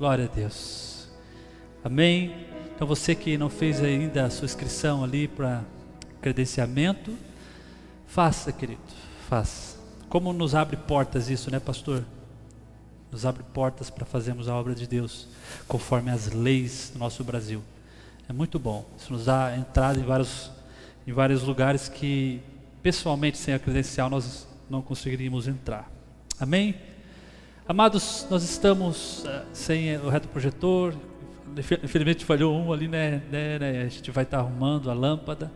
Glória a Deus. Amém. Então você que não fez ainda a sua inscrição ali para credenciamento, faça, querido, faça. Como nos abre portas isso, né, pastor? Nos abre portas para fazermos a obra de Deus conforme as leis do nosso Brasil. É muito bom. Isso nos dá entrada em vários, em vários lugares que pessoalmente sem a credencial nós não conseguiríamos entrar. Amém? Amados, nós estamos uh, sem o reto projetor. Infelizmente falhou um ali, né, né, né? A gente vai estar arrumando a lâmpada.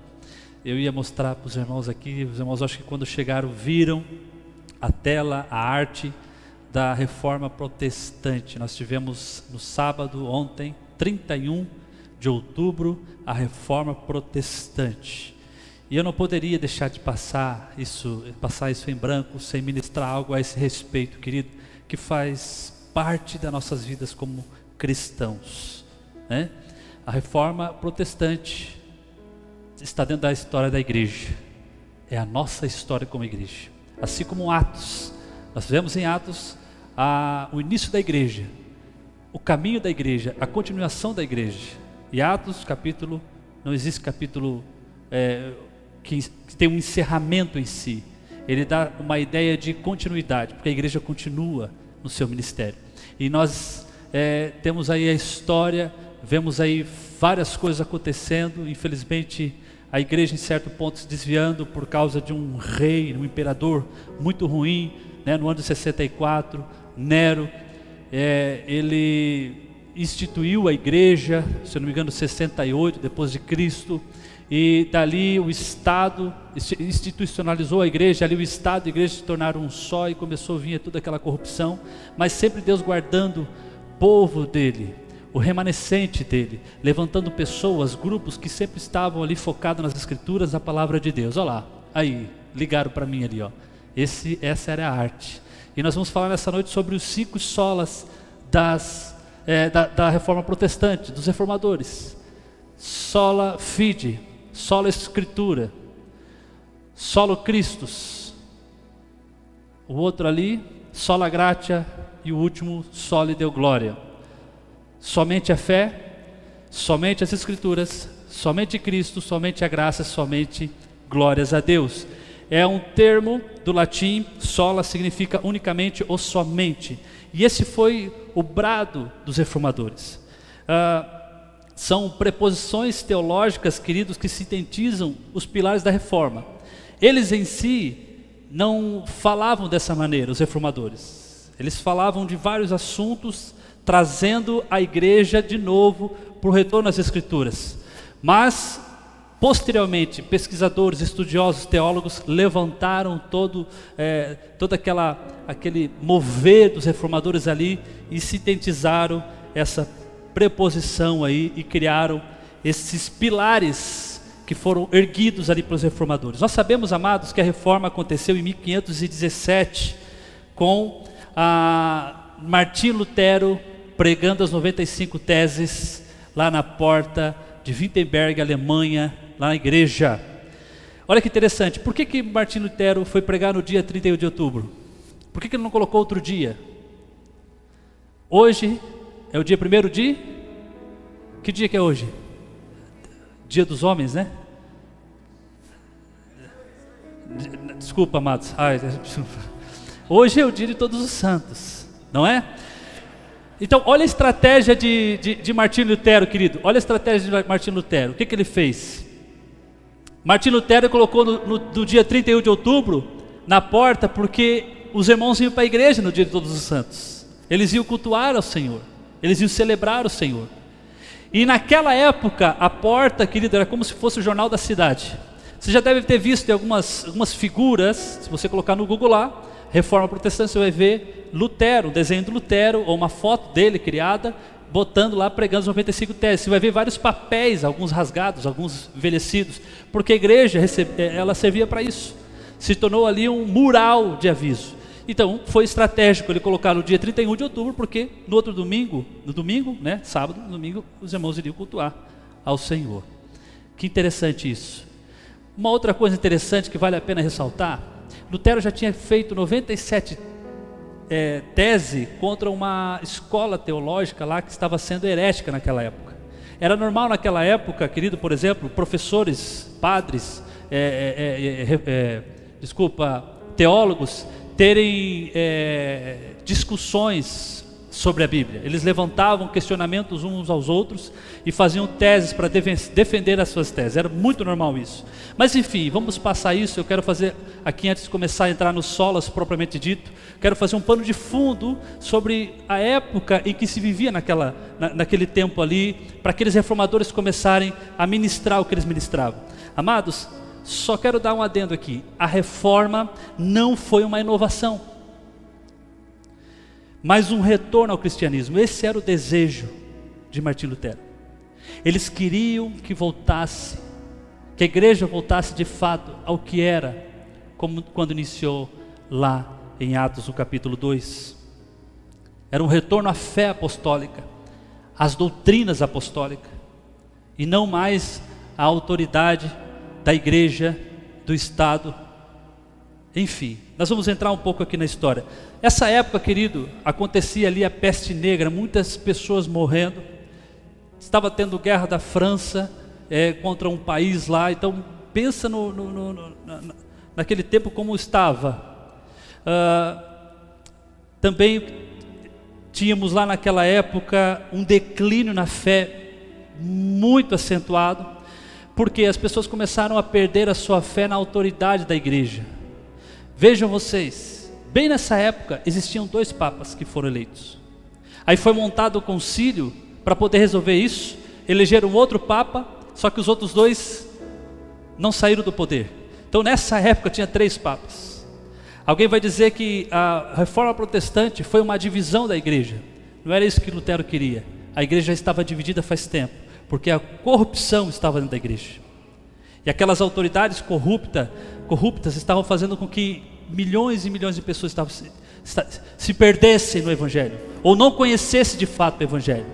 Eu ia mostrar para os irmãos aqui. Os irmãos, acho que quando chegaram, viram a tela, a arte da reforma protestante. Nós tivemos no sábado, ontem, 31 de outubro, a reforma protestante. E eu não poderia deixar de passar isso, passar isso em branco, sem ministrar algo a esse respeito, querido, que faz parte das nossas vidas como cristãos. Né? A reforma protestante está dentro da história da igreja, é a nossa história como igreja. Assim como Atos, nós vemos em Atos a, o início da igreja, o caminho da igreja, a continuação da igreja. E Atos, capítulo, não existe capítulo é, que, que tem um encerramento em si. Ele dá uma ideia de continuidade, porque a igreja continua no seu ministério. E nós é, temos aí a história, vemos aí várias coisas acontecendo. Infelizmente, a igreja em certo ponto se desviando por causa de um rei, um imperador muito ruim, né, no ano de 64, Nero, é, ele instituiu a igreja, se não me engano, 68 depois de Cristo, e dali o Estado institucionalizou a igreja, ali o Estado e a igreja se tornaram um só e começou a vir toda aquela corrupção, mas sempre Deus guardando o povo dele, o remanescente dele, levantando pessoas, grupos que sempre estavam ali focados nas escrituras, na palavra de Deus. Olha lá, aí, ligaram para mim ali, ó. Esse, essa era a arte. E nós vamos falar nessa noite sobre os cinco solas das, é, da, da reforma protestante, dos reformadores. Sola fide, sola escritura, solo Christus. O outro ali, sola gratia e o último, soli deu glória somente a fé, somente as Escrituras, somente Cristo, somente a graça, somente glórias a Deus. É um termo do latim, sola significa unicamente ou somente. E esse foi o brado dos reformadores. Ah, são preposições teológicas, queridos, que sintetizam os pilares da reforma. Eles em si não falavam dessa maneira, os reformadores. Eles falavam de vários assuntos trazendo a igreja de novo para o retorno às Escrituras. Mas, posteriormente, pesquisadores, estudiosos, teólogos levantaram todo, é, todo aquela, aquele mover dos reformadores ali e sintetizaram essa preposição aí e criaram esses pilares que foram erguidos ali pelos reformadores. Nós sabemos, amados, que a reforma aconteceu em 1517 com a Martim Lutero pregando as 95 teses lá na porta de Wittenberg, Alemanha, lá na igreja. Olha que interessante, por que, que Martin Lutero foi pregar no dia 31 de outubro? Por que, que ele não colocou outro dia? Hoje é o dia primeiro de. Que dia que é hoje? Dia dos homens, né? Desculpa, amados. Ai, hoje é o dia de todos os santos, não é? Então, olha a estratégia de, de, de Martim Lutero, querido. Olha a estratégia de Martim Lutero. O que, que ele fez? Martim Lutero colocou no, no, no dia 31 de outubro na porta, porque os irmãos iam para a igreja no dia de Todos os Santos. Eles iam cultuar ao Senhor. Eles iam celebrar o Senhor. E naquela época, a porta, querido, era como se fosse o jornal da cidade. Você já deve ter visto algumas, algumas figuras, se você colocar no Google lá, Reforma Protestante, você vai ver Lutero, um desenho do Lutero, ou uma foto dele criada, botando lá, pregando os 95 teses. Você vai ver vários papéis, alguns rasgados, alguns envelhecidos, porque a igreja recebe, eh, ela servia para isso. Se tornou ali um mural de aviso. Então, foi estratégico ele colocar no dia 31 de outubro, porque no outro domingo, no domingo, né, sábado, no domingo, os irmãos iriam cultuar ao Senhor. Que interessante isso. Uma outra coisa interessante que vale a pena ressaltar Lutero já tinha feito 97 é, tese contra uma escola teológica lá que estava sendo herética naquela época. Era normal naquela época, querido, por exemplo, professores, padres, é, é, é desculpa, teólogos terem discussões sobre a Bíblia. Eles levantavam questionamentos uns aos outros e faziam teses para defender as suas teses. Era muito normal isso. Mas enfim, vamos passar isso. Eu quero fazer aqui antes de começar a entrar nos solas propriamente dito, quero fazer um pano de fundo sobre a época em que se vivia naquela, na, naquele tempo ali, para aqueles reformadores começarem a ministrar o que eles ministravam. Amados, só quero dar um adendo aqui. A reforma não foi uma inovação mas um retorno ao cristianismo. Esse era o desejo de Martim Lutero. Eles queriam que voltasse, que a igreja voltasse de fato ao que era, como quando iniciou lá em Atos, no capítulo 2. Era um retorno à fé apostólica, às doutrinas apostólicas, e não mais à autoridade da igreja, do Estado enfim, nós vamos entrar um pouco aqui na história. Essa época, querido, acontecia ali a peste negra, muitas pessoas morrendo. Estava tendo guerra da França é, contra um país lá. Então, pensa no, no, no, no naquele tempo como estava. Uh, também tínhamos lá naquela época um declínio na fé muito acentuado, porque as pessoas começaram a perder a sua fé na autoridade da igreja. Vejam vocês, bem nessa época existiam dois papas que foram eleitos. Aí foi montado o concílio para poder resolver isso, elegeram outro papa, só que os outros dois não saíram do poder. Então nessa época tinha três papas. Alguém vai dizer que a reforma protestante foi uma divisão da igreja. Não era isso que Lutero queria. A igreja já estava dividida faz tempo, porque a corrupção estava dentro da igreja. E aquelas autoridades corruptas, corruptas estavam fazendo com que milhões e milhões de pessoas estavam, se, se perdessem no Evangelho, ou não conhecessem de fato o Evangelho.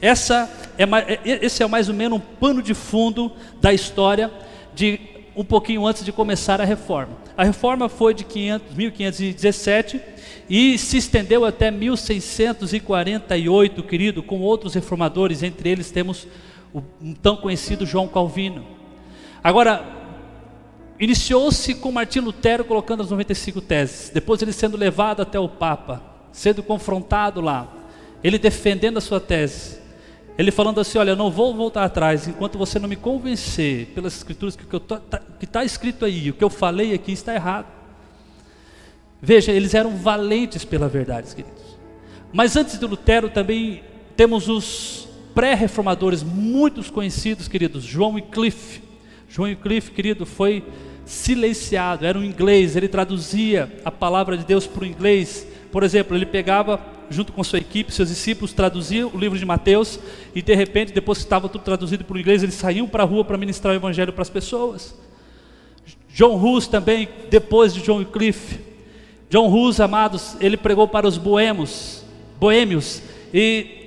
Essa é, é esse é mais ou menos um pano de fundo da história de um pouquinho antes de começar a reforma. A reforma foi de 500, 1517 e se estendeu até 1648, querido, com outros reformadores, entre eles temos o tão conhecido João Calvino. Agora, iniciou-se com Martim Lutero colocando as 95 teses, depois ele sendo levado até o Papa, sendo confrontado lá, ele defendendo a sua tese, ele falando assim: Olha, eu não vou voltar atrás enquanto você não me convencer pelas Escrituras que está tá escrito aí, o que eu falei aqui está errado. Veja, eles eram valentes pela verdade, queridos. Mas antes de Lutero também temos os pré-reformadores, muitos conhecidos, queridos, João e Cliff. João Cliff, querido, foi silenciado, era um inglês, ele traduzia a palavra de Deus para o inglês. Por exemplo, ele pegava, junto com sua equipe, seus discípulos, traduzia o livro de Mateus e de repente, depois que estava tudo traduzido para o inglês, eles saíam para a rua para ministrar o evangelho para as pessoas. John Hus também, depois de John Cliff. John Hus, amados, ele pregou para os boêmios, boêmios e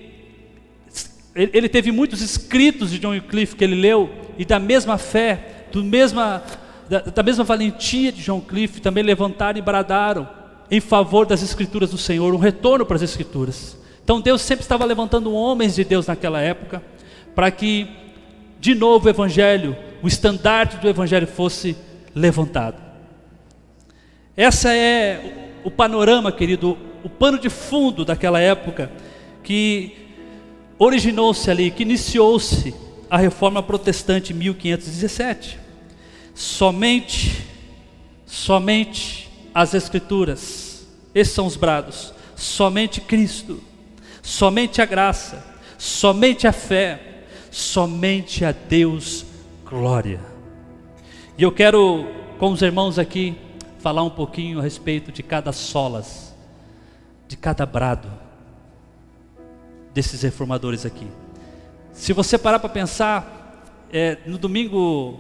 ele teve muitos escritos de John Cliff que ele leu e da mesma fé, do mesma, da, da mesma valentia de John Cliff, também levantaram e bradaram em favor das Escrituras do Senhor, um retorno para as Escrituras. Então Deus sempre estava levantando homens de Deus naquela época, para que de novo o Evangelho, o estandarte do Evangelho fosse levantado. Essa é o panorama, querido, o pano de fundo daquela época que originou-se ali, que iniciou-se a reforma protestante em 1517. Somente, somente as Escrituras, esses são os brados, somente Cristo, somente a graça, somente a fé, somente a Deus glória. E eu quero, com os irmãos aqui, falar um pouquinho a respeito de cada solas, de cada brado desses reformadores aqui. Se você parar para pensar, é, no domingo,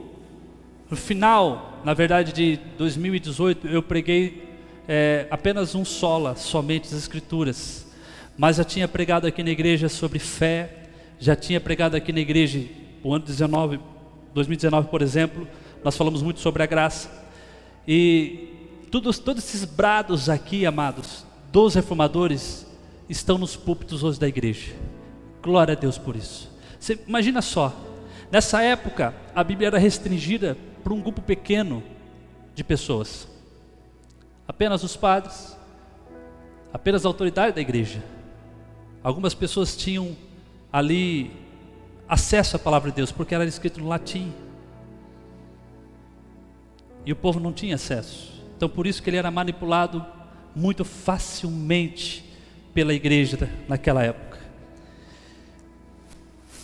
no final, na verdade, de 2018, eu preguei é, apenas um sola, somente as Escrituras. Mas já tinha pregado aqui na igreja sobre fé, já tinha pregado aqui na igreja, o ano 19, 2019, por exemplo, nós falamos muito sobre a graça. E todos, todos esses brados aqui, amados, dos reformadores, estão nos púlpitos hoje da igreja. Glória a Deus por isso. Você imagina só, nessa época a Bíblia era restringida para um grupo pequeno de pessoas. Apenas os padres, apenas a autoridade da igreja. Algumas pessoas tinham ali acesso à palavra de Deus, porque era escrito no latim. E o povo não tinha acesso. Então por isso que ele era manipulado muito facilmente pela igreja naquela época.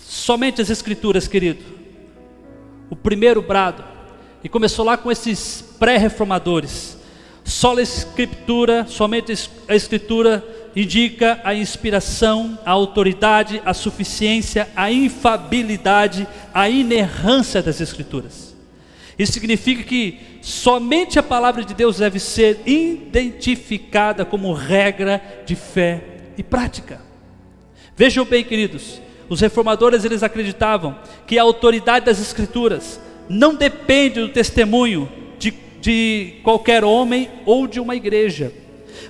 Somente as escrituras, querido. O primeiro brado. E começou lá com esses pré-reformadores. Só a escritura, somente a escritura indica a inspiração, a autoridade, a suficiência, a infabilidade, a inerrância das escrituras. Isso significa que somente a palavra de Deus deve ser identificada como regra de fé e prática. Vejam bem, queridos, os reformadores eles acreditavam que a autoridade das escrituras não depende do testemunho de, de qualquer homem ou de uma igreja,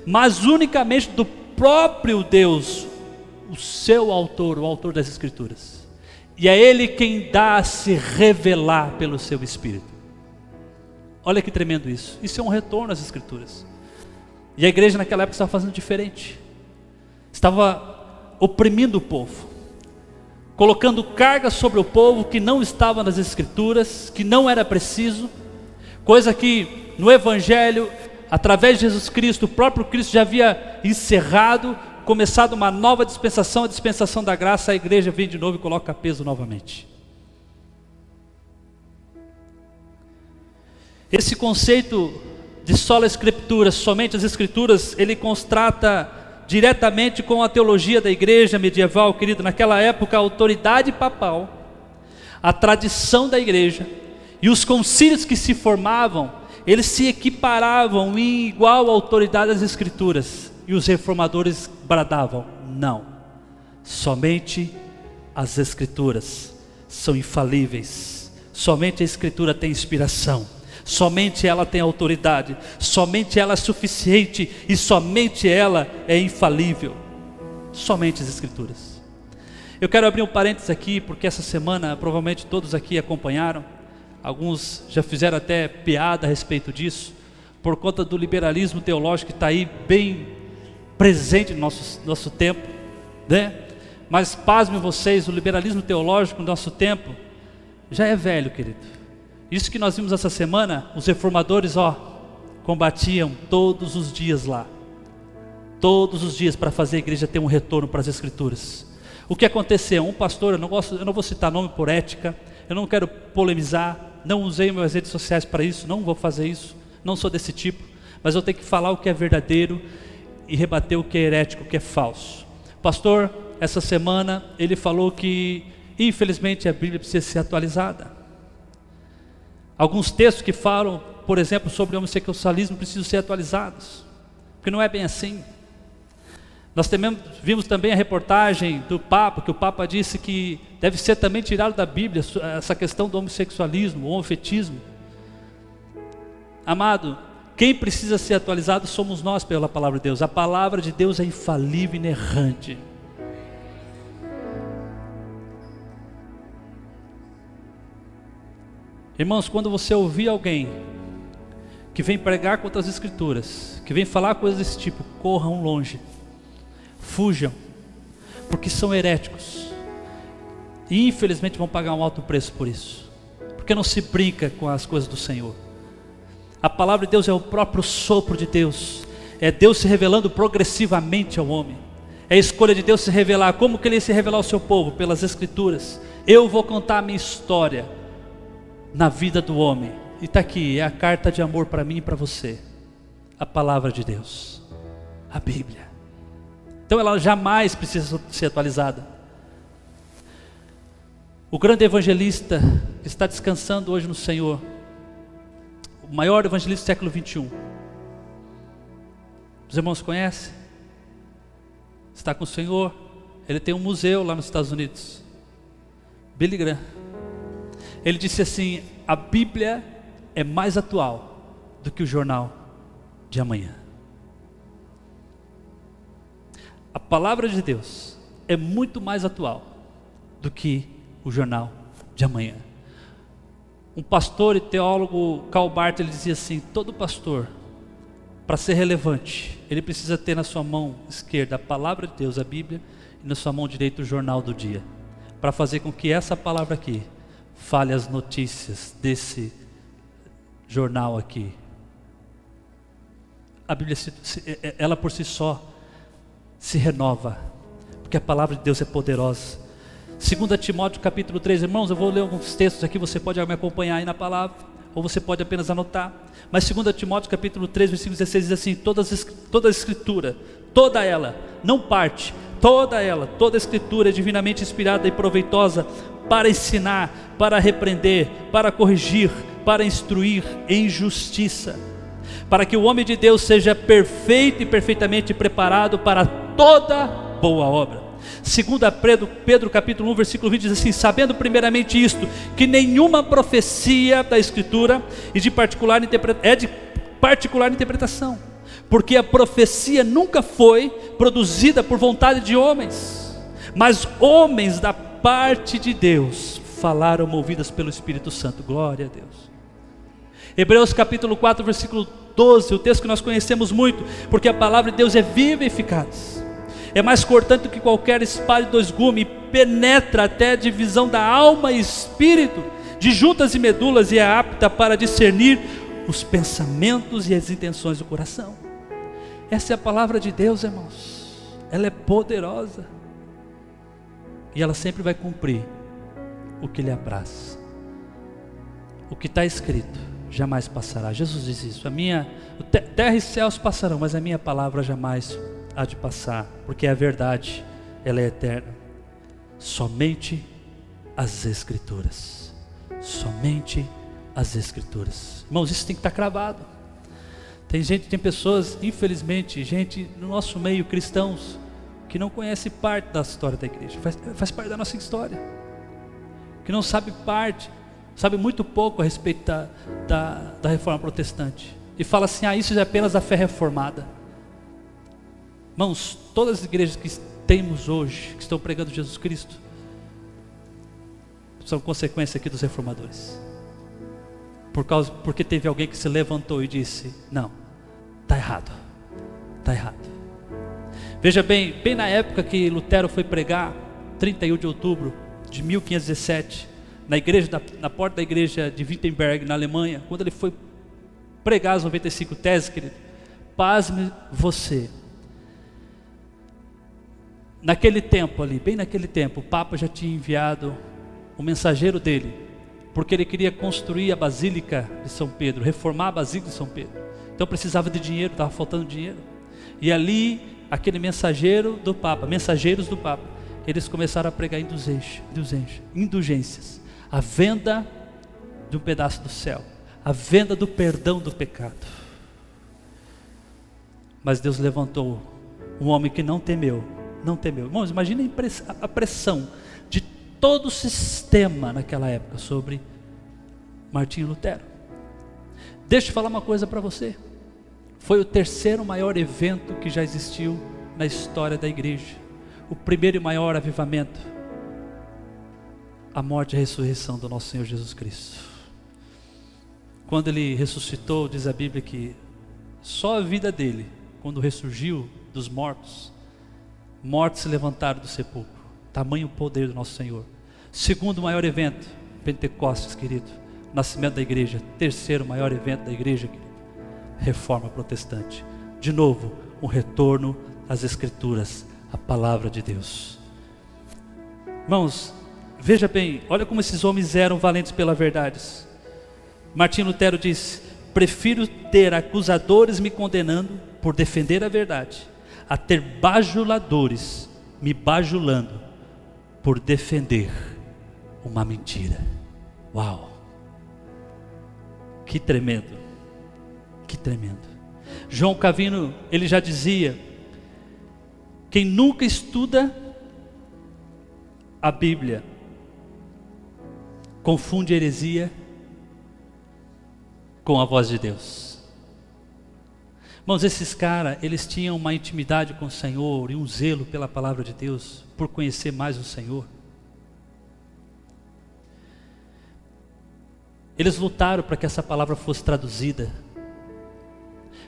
mas unicamente do próprio Deus, o seu autor, o autor das Escrituras. E é Ele quem dá a se revelar pelo seu Espírito. Olha que tremendo isso. Isso é um retorno às Escrituras. E a igreja naquela época estava fazendo diferente. Estava oprimindo o povo, colocando carga sobre o povo que não estava nas Escrituras, que não era preciso, coisa que no Evangelho através de Jesus Cristo, o próprio Cristo já havia encerrado, começado uma nova dispensação, a dispensação da graça, a igreja vem de novo e coloca peso novamente. Esse conceito de sola escritura, somente as escrituras, ele constata diretamente com a teologia da igreja medieval, querido, naquela época a autoridade papal, a tradição da igreja e os concílios que se formavam eles se equiparavam em igual autoridade às Escrituras. E os reformadores bradavam: não, somente as Escrituras são infalíveis, somente a Escritura tem inspiração, somente ela tem autoridade, somente ela é suficiente e somente ela é infalível. Somente as Escrituras. Eu quero abrir um parênteses aqui, porque essa semana provavelmente todos aqui acompanharam Alguns já fizeram até piada a respeito disso, por conta do liberalismo teológico que está aí bem presente no nosso, nosso tempo, né? Mas pasmem vocês, o liberalismo teológico no nosso tempo já é velho, querido. Isso que nós vimos essa semana, os reformadores, ó, combatiam todos os dias lá. Todos os dias para fazer a igreja ter um retorno para as escrituras. O que aconteceu? Um pastor, eu não, gosto, eu não vou citar nome por ética, eu não quero polemizar, não usei minhas redes sociais para isso, não vou fazer isso, não sou desse tipo, mas eu tenho que falar o que é verdadeiro e rebater o que é herético, o que é falso. Pastor, essa semana ele falou que infelizmente a Bíblia precisa ser atualizada. Alguns textos que falam, por exemplo, sobre homossexualismo precisam ser atualizados, porque não é bem assim. Nós também, vimos também a reportagem do Papa, que o Papa disse que deve ser também tirado da Bíblia essa questão do homossexualismo, homofetismo. Amado, quem precisa ser atualizado somos nós pela palavra de Deus. A palavra de Deus é infalível e inerrante. Irmãos, quando você ouvir alguém que vem pregar contra as Escrituras, que vem falar coisas desse tipo, corram longe fujam, porque são heréticos. E infelizmente vão pagar um alto preço por isso, porque não se brinca com as coisas do Senhor. A palavra de Deus é o próprio sopro de Deus, é Deus se revelando progressivamente ao homem. É a escolha de Deus se revelar. Como que ele se revelar ao seu povo? Pelas Escrituras. Eu vou contar a minha história na vida do homem. E está aqui, é a carta de amor para mim e para você. A palavra de Deus, a Bíblia. Então ela jamais precisa ser atualizada. O grande evangelista que está descansando hoje no Senhor, o maior evangelista do século 21. Os irmãos conhecem? Está com o Senhor. Ele tem um museu lá nos Estados Unidos. Billy Graham. Ele disse assim: a Bíblia é mais atual do que o jornal. de amanhã. A palavra de Deus é muito mais atual do que o jornal de amanhã. Um pastor e teólogo Karl Barth ele dizia assim: todo pastor, para ser relevante, ele precisa ter na sua mão esquerda a palavra de Deus, a Bíblia, e na sua mão direita o jornal do dia, para fazer com que essa palavra aqui fale as notícias desse jornal aqui. A Bíblia, é, é, ela por si só, se renova, porque a palavra de Deus é poderosa. 2 Timóteo capítulo 3, irmãos, eu vou ler alguns textos aqui, você pode me acompanhar aí na palavra, ou você pode apenas anotar. Mas 2 Timóteo capítulo 3, versículo 16 diz assim: toda, toda a escritura, toda ela, não parte, toda ela, toda a escritura é divinamente inspirada e proveitosa para ensinar, para repreender, para corrigir, para instruir em justiça, para que o homem de Deus seja perfeito e perfeitamente preparado para toda boa obra. Segunda Pedro, Pedro capítulo 1, versículo 20 diz assim: "Sabendo primeiramente isto, que nenhuma profecia da escritura e de particular é de particular interpretação, porque a profecia nunca foi produzida por vontade de homens, mas homens da parte de Deus falaram movidas pelo Espírito Santo. Glória a Deus. Hebreus capítulo 4, versículo 12, o texto que nós conhecemos muito, porque a palavra de Deus é viva e eficaz. É mais cortante do que qualquer espada de dois gumes, penetra até a divisão da alma e espírito, de juntas e medulas, e é apta para discernir os pensamentos e as intenções do coração. Essa é a palavra de Deus, irmãos. Ela é poderosa. E ela sempre vai cumprir o que lhe apraz. O que está escrito jamais passará. Jesus diz isso. A minha terra e céus passarão, mas a minha palavra jamais há de passar, porque a verdade, ela é eterna. Somente as escrituras. Somente as escrituras. Irmãos, isso tem que estar tá cravado. Tem gente, tem pessoas, infelizmente, gente no nosso meio cristãos que não conhece parte da história da igreja, faz, faz parte da nossa história, que não sabe parte, sabe muito pouco a respeito da, da, da reforma protestante, e fala assim: ah, isso é apenas a fé reformada. Irmãos, todas as igrejas que temos hoje, que estão pregando Jesus Cristo, são consequência aqui dos reformadores. Por causa, porque teve alguém que se levantou e disse: Não, está errado, está errado. Veja bem, bem na época que Lutero foi pregar, 31 de outubro de 1517, na igreja, na, na porta da igreja de Wittenberg, na Alemanha, quando ele foi pregar as 95 teses, querido, pasme você. Naquele tempo ali, bem naquele tempo, o Papa já tinha enviado o mensageiro dele, porque ele queria construir a Basílica de São Pedro, reformar a Basílica de São Pedro. Então precisava de dinheiro, estava faltando dinheiro. E ali aquele mensageiro do Papa, mensageiros do Papa, eles começaram a pregar indulgências, a venda de um pedaço do céu, a venda do perdão do pecado. Mas Deus levantou um homem que não temeu, não temeu. Irmãos, imaginem a pressão de todo o sistema naquela época sobre Martinho Lutero. Deixa eu falar uma coisa para você. Foi o terceiro maior evento que já existiu na história da igreja. O primeiro e maior avivamento. A morte e a ressurreição do nosso Senhor Jesus Cristo. Quando ele ressuscitou, diz a Bíblia que só a vida dele, quando ressurgiu dos mortos, mortos se levantaram do sepulcro. Tamanho poder do nosso Senhor. Segundo maior evento, Pentecostes, querido. Nascimento da igreja. Terceiro maior evento da igreja, reforma protestante. De novo, um retorno às Escrituras, à palavra de Deus. Irmãos, veja bem, olha como esses homens eram valentes pela verdade. Martim Lutero disse: Prefiro ter acusadores me condenando por defender a verdade, a ter bajuladores me bajulando por defender uma mentira. Uau! Que tremendo! Que tremendo. João Cavino, ele já dizia: quem nunca estuda a Bíblia confunde heresia com a voz de Deus. Irmãos, esses caras, eles tinham uma intimidade com o Senhor e um zelo pela palavra de Deus, por conhecer mais o Senhor. Eles lutaram para que essa palavra fosse traduzida,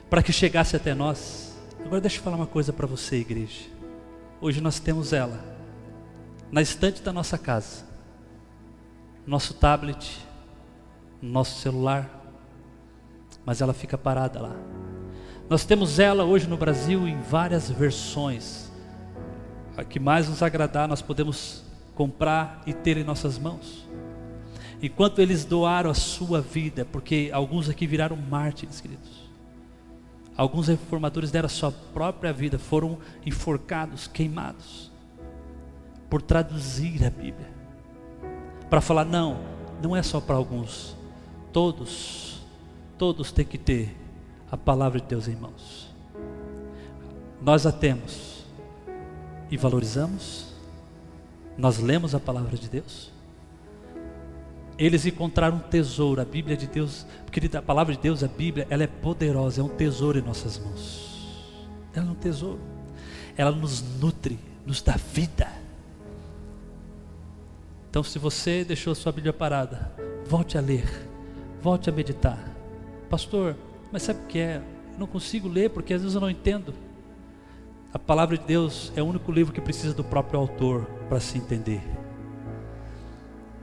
para que chegasse até nós. Agora deixa eu falar uma coisa para você, igreja. Hoje nós temos ela na estante da nossa casa, nosso tablet, nosso celular, mas ela fica parada lá. Nós temos ela hoje no Brasil em várias versões. A que mais nos agradar, nós podemos comprar e ter em nossas mãos. Enquanto eles doaram a sua vida, porque alguns aqui viraram mártires, queridos. Alguns reformadores deram a sua própria vida, foram enforcados, queimados, por traduzir a Bíblia. Para falar, não, não é só para alguns, todos, todos têm que ter a palavra de Deus em mãos. Nós a temos e valorizamos, nós lemos a palavra de Deus. Eles encontraram um tesouro, a Bíblia de Deus, querida, a palavra de Deus, a Bíblia, ela é poderosa, é um tesouro em nossas mãos. Ela é um tesouro. Ela nos nutre, nos dá vida. Então, se você deixou sua Bíblia parada, volte a ler, volte a meditar. Pastor, mas sabe o que é? Eu não consigo ler porque às vezes eu não entendo. A palavra de Deus é o único livro que precisa do próprio autor para se entender.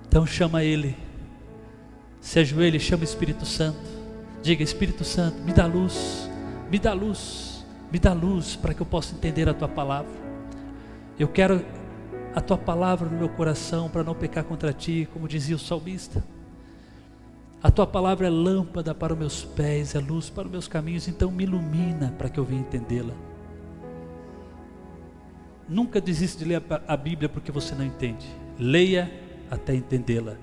Então chama ele, se ajoelhe, chama o Espírito Santo. Diga: Espírito Santo, me dá luz, me dá luz, me dá luz para que eu possa entender a tua palavra. Eu quero a tua palavra no meu coração para não pecar contra ti, como dizia o salmista. A tua palavra é lâmpada para os meus pés, é luz para os meus caminhos, então me ilumina para que eu venha entendê-la. Nunca desista de ler a Bíblia porque você não entende. Leia até entendê-la,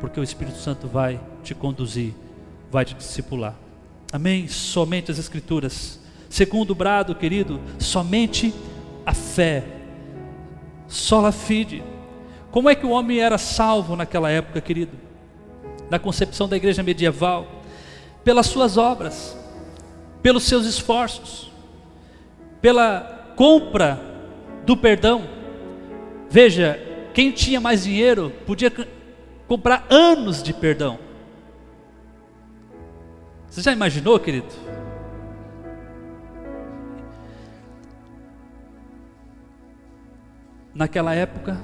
porque o Espírito Santo vai te conduzir, vai te discipular. Amém? Somente as Escrituras. Segundo brado, querido, somente a fé. Sola fide. Como é que o homem era salvo naquela época, querido? Na concepção da igreja medieval, pelas suas obras, pelos seus esforços, pela compra do perdão. Veja, quem tinha mais dinheiro podia comprar anos de perdão. Você já imaginou, querido? Naquela época,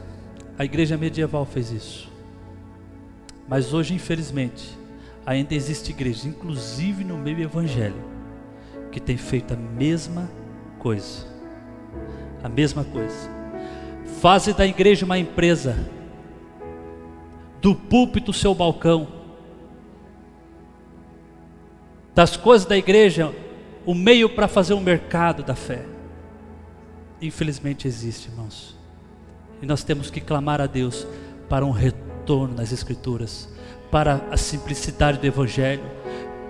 a igreja medieval fez isso. Mas hoje, infelizmente, ainda existe igreja, inclusive no meio evangélico, que tem feito a mesma coisa. A mesma coisa. Faze da igreja uma empresa, do púlpito seu balcão, das coisas da igreja o meio para fazer um mercado da fé. Infelizmente existe, irmãos. E nós temos que clamar a Deus para um retorno nas Escrituras, para a simplicidade do Evangelho,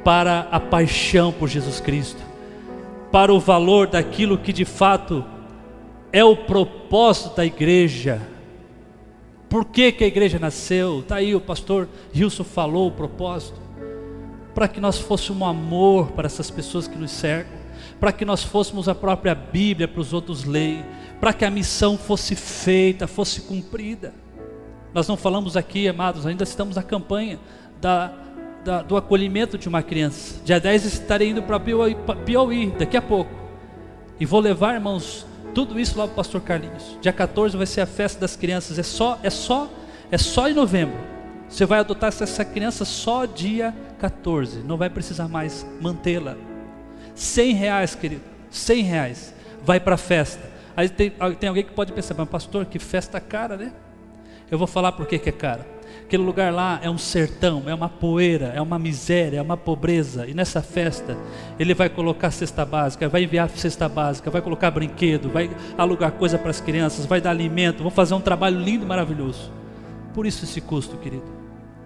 para a paixão por Jesus Cristo, para o valor daquilo que de fato é o propósito da igreja. Por que, que a igreja nasceu? Está aí, o pastor Wilson falou o propósito. Para que nós fôssemos um amor para essas pessoas que nos cercam, para que nós fôssemos a própria Bíblia para os outros lerem, para que a missão fosse feita, fosse cumprida. Nós não falamos aqui, amados, ainda estamos na campanha da, da, do acolhimento de uma criança. Dia 10 estarei indo para Piauí, daqui a pouco. E vou levar, irmãos, tudo isso lá o pastor Carlinhos. Dia 14 vai ser a festa das crianças. É só, é só, é só em novembro. Você vai adotar essa criança só dia 14. Não vai precisar mais mantê-la. 100 reais, querido. 100 reais. Vai para a festa. Aí tem, tem alguém que pode pensar, mas pastor, que festa cara, né? Eu vou falar por que é cara. Aquele lugar lá é um sertão, é uma poeira, é uma miséria, é uma pobreza. E nessa festa, ele vai colocar cesta básica, vai enviar cesta básica, vai colocar brinquedo, vai alugar coisa para as crianças, vai dar alimento, vão fazer um trabalho lindo, maravilhoso. Por isso esse custo, querido.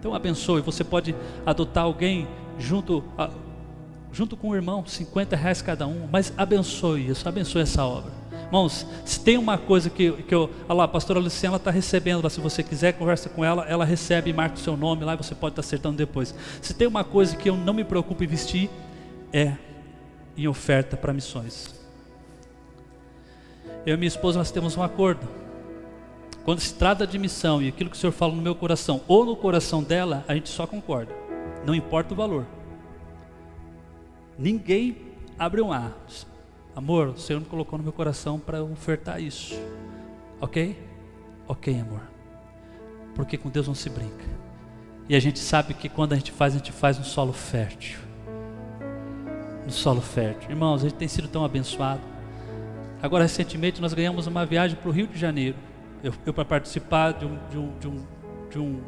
Então abençoe. Você pode adotar alguém junto, a, junto com o irmão, 50 reais cada um, mas abençoe isso, abençoe essa obra. Irmãos, se tem uma coisa que, que eu. Olha lá, a pastora Luciana está recebendo lá. Se você quiser, conversa com ela. Ela recebe e marca o seu nome lá e você pode estar tá acertando depois. Se tem uma coisa que eu não me preocupo em vestir, é em oferta para missões. Eu e minha esposa nós temos um acordo. Quando se trata de missão e aquilo que o Senhor fala no meu coração ou no coração dela, a gente só concorda. Não importa o valor. Ninguém abre um ar. Amor, o Senhor me colocou no meu coração para ofertar isso. Ok? Ok, amor. Porque com Deus não se brinca. E a gente sabe que quando a gente faz, a gente faz no solo fértil. No solo fértil. Irmãos, a gente tem sido tão abençoado. Agora, recentemente, nós ganhamos uma viagem para o Rio de Janeiro. Eu, eu para participar de um, de, um, de, um, de, um,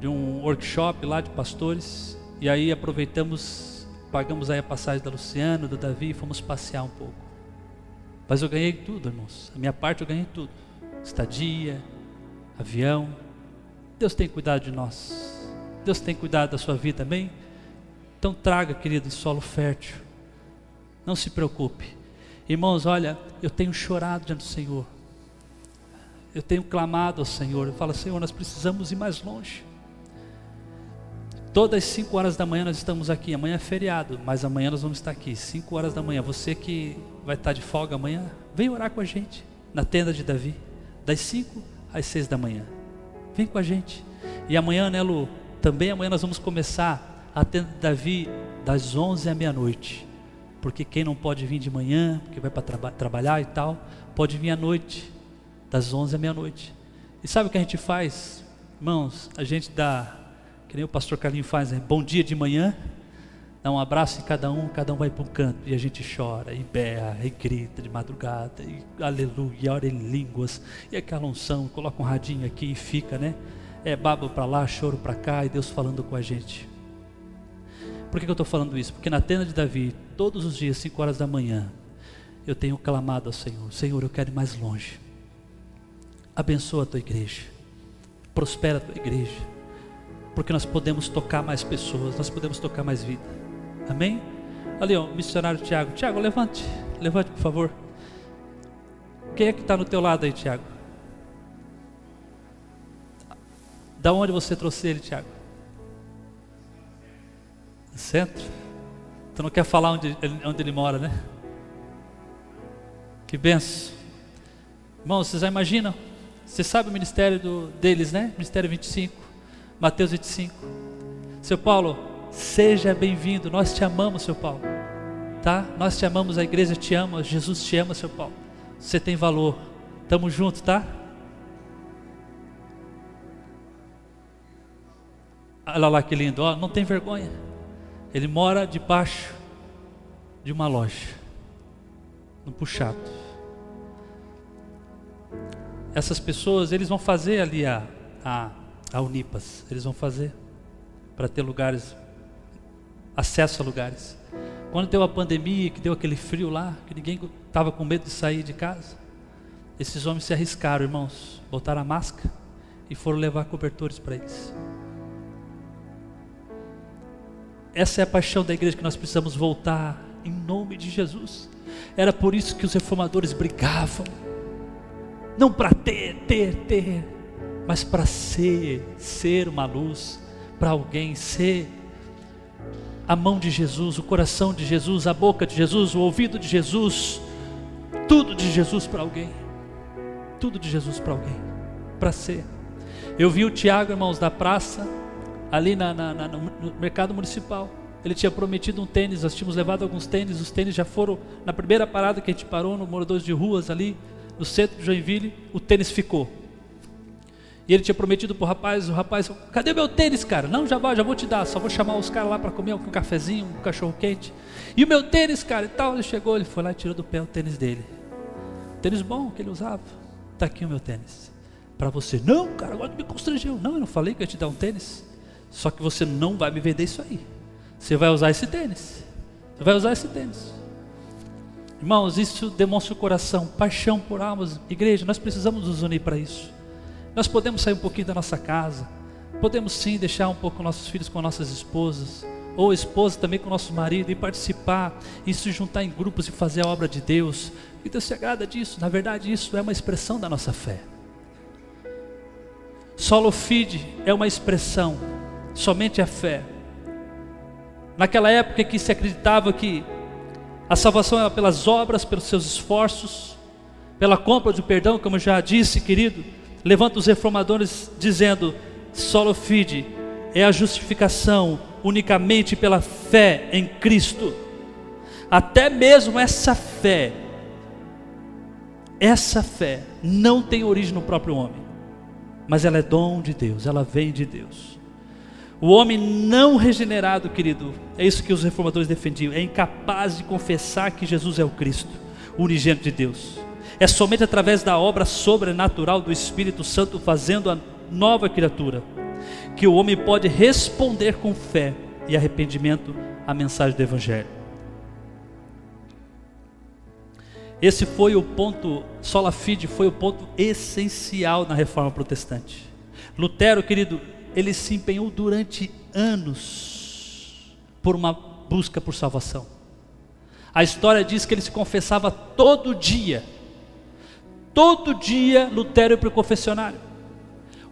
de um workshop lá de pastores. E aí aproveitamos pagamos aí a passagem da Luciana, do Davi e fomos passear um pouco. Mas eu ganhei tudo, irmãos. A minha parte eu ganhei tudo. Estadia, avião. Deus tem cuidado de nós. Deus tem cuidado da sua vida, amém? Então traga, querido, solo fértil. Não se preocupe. Irmãos, olha, eu tenho chorado diante do Senhor. Eu tenho clamado ao Senhor. Eu falo, Senhor, nós precisamos ir mais longe. Todas as 5 horas da manhã nós estamos aqui. Amanhã é feriado, mas amanhã nós vamos estar aqui. 5 horas da manhã. Você que vai estar de folga amanhã, vem orar com a gente na tenda de Davi. Das 5 às 6 da manhã. Vem com a gente. E amanhã, né, Lu? Também amanhã nós vamos começar a tenda de Davi das 11 à meia-noite. Porque quem não pode vir de manhã, porque vai para traba trabalhar e tal, pode vir à noite, das 11 à meia-noite. E sabe o que a gente faz? Irmãos, a gente dá que nem o pastor Carlinho faz, né? bom dia de manhã, dá um abraço em cada um, cada um vai para um canto, e a gente chora, e berra, e grita de madrugada, e aleluia, ora em línguas, e aquela unção, coloca um radinho aqui e fica, né? É baba para lá, choro para cá, e Deus falando com a gente. Por que, que eu estou falando isso? Porque na tenda de Davi, todos os dias, 5 horas da manhã, eu tenho clamado ao Senhor: Senhor, eu quero ir mais longe. Abençoa a tua igreja, prospera a tua igreja porque nós podemos tocar mais pessoas, nós podemos tocar mais vida. Amém? Ali, ó, missionário Tiago. Tiago, levante, levante, por favor. Quem é que está no teu lado aí, Tiago? Da onde você trouxe ele, Tiago? Centro? Tu não quer falar onde, onde ele mora, né? Que benção. Irmãos, vocês já imaginam? Você sabe o ministério do, deles, né? Ministério 25. Mateus 25. Seu Paulo, seja bem-vindo. Nós te amamos, seu Paulo. Tá? Nós te amamos, a igreja te ama, Jesus te ama, seu Paulo. Você tem valor. Tamo junto, tá? Olha lá que lindo, ó, não tem vergonha. Ele mora debaixo de uma loja, no puxado. Essas pessoas, eles vão fazer ali a, a a Unipas. Eles vão fazer para ter lugares, acesso a lugares. Quando deu a pandemia, que deu aquele frio lá, que ninguém estava com medo de sair de casa, esses homens se arriscaram, irmãos, botaram a máscara e foram levar cobertores para eles. Essa é a paixão da igreja que nós precisamos voltar em nome de Jesus. Era por isso que os reformadores brigavam, não para ter, ter, ter, mas para ser, ser uma luz para alguém, ser a mão de Jesus, o coração de Jesus, a boca de Jesus, o ouvido de Jesus, tudo de Jesus para alguém, tudo de Jesus para alguém, para ser. Eu vi o Tiago, irmãos, da praça, ali na, na, na, no mercado municipal. Ele tinha prometido um tênis, nós tínhamos levado alguns tênis, os tênis já foram na primeira parada que a gente parou no Moradores de Ruas ali, no centro de Joinville, o tênis ficou. E ele tinha prometido para o rapaz, o rapaz, cadê meu tênis, cara? Não, já vai, já vou te dar, só vou chamar os caras lá para comer um cafezinho, um cachorro quente. E o meu tênis, cara, e tal, ele chegou, ele foi lá e tirou do pé o tênis dele. Tênis bom que ele usava. Está aqui o meu tênis. Para você. Não, cara, agora me constrangeu. Não, eu não falei que eu ia te dar um tênis. Só que você não vai me vender isso aí. Você vai usar esse tênis. Você vai usar esse tênis. Irmãos, isso demonstra o coração, paixão por almas. Igreja, nós precisamos nos unir para isso. Nós podemos sair um pouquinho da nossa casa, podemos sim deixar um pouco nossos filhos com nossas esposas, ou esposa também com nosso marido, e participar, e se juntar em grupos e fazer a obra de Deus. E Deus se agrada disso, na verdade, isso é uma expressão da nossa fé. Solo fide é uma expressão, somente a fé. Naquela época que se acreditava que A salvação é pelas obras, pelos seus esforços, pela compra de perdão, como eu já disse, querido. Levanta os reformadores dizendo: solo fide é a justificação unicamente pela fé em Cristo. Até mesmo essa fé, essa fé não tem origem no próprio homem, mas ela é dom de Deus, ela vem de Deus. O homem não regenerado, querido, é isso que os reformadores defendiam, é incapaz de confessar que Jesus é o Cristo, o unigênito de Deus. É somente através da obra sobrenatural do Espírito Santo fazendo a nova criatura que o homem pode responder com fé e arrependimento à mensagem do Evangelho. Esse foi o ponto, sola fide foi o ponto essencial na reforma protestante. Lutero, querido, ele se empenhou durante anos por uma busca por salvação. A história diz que ele se confessava todo dia. Todo dia Lutero ia para o confessionário.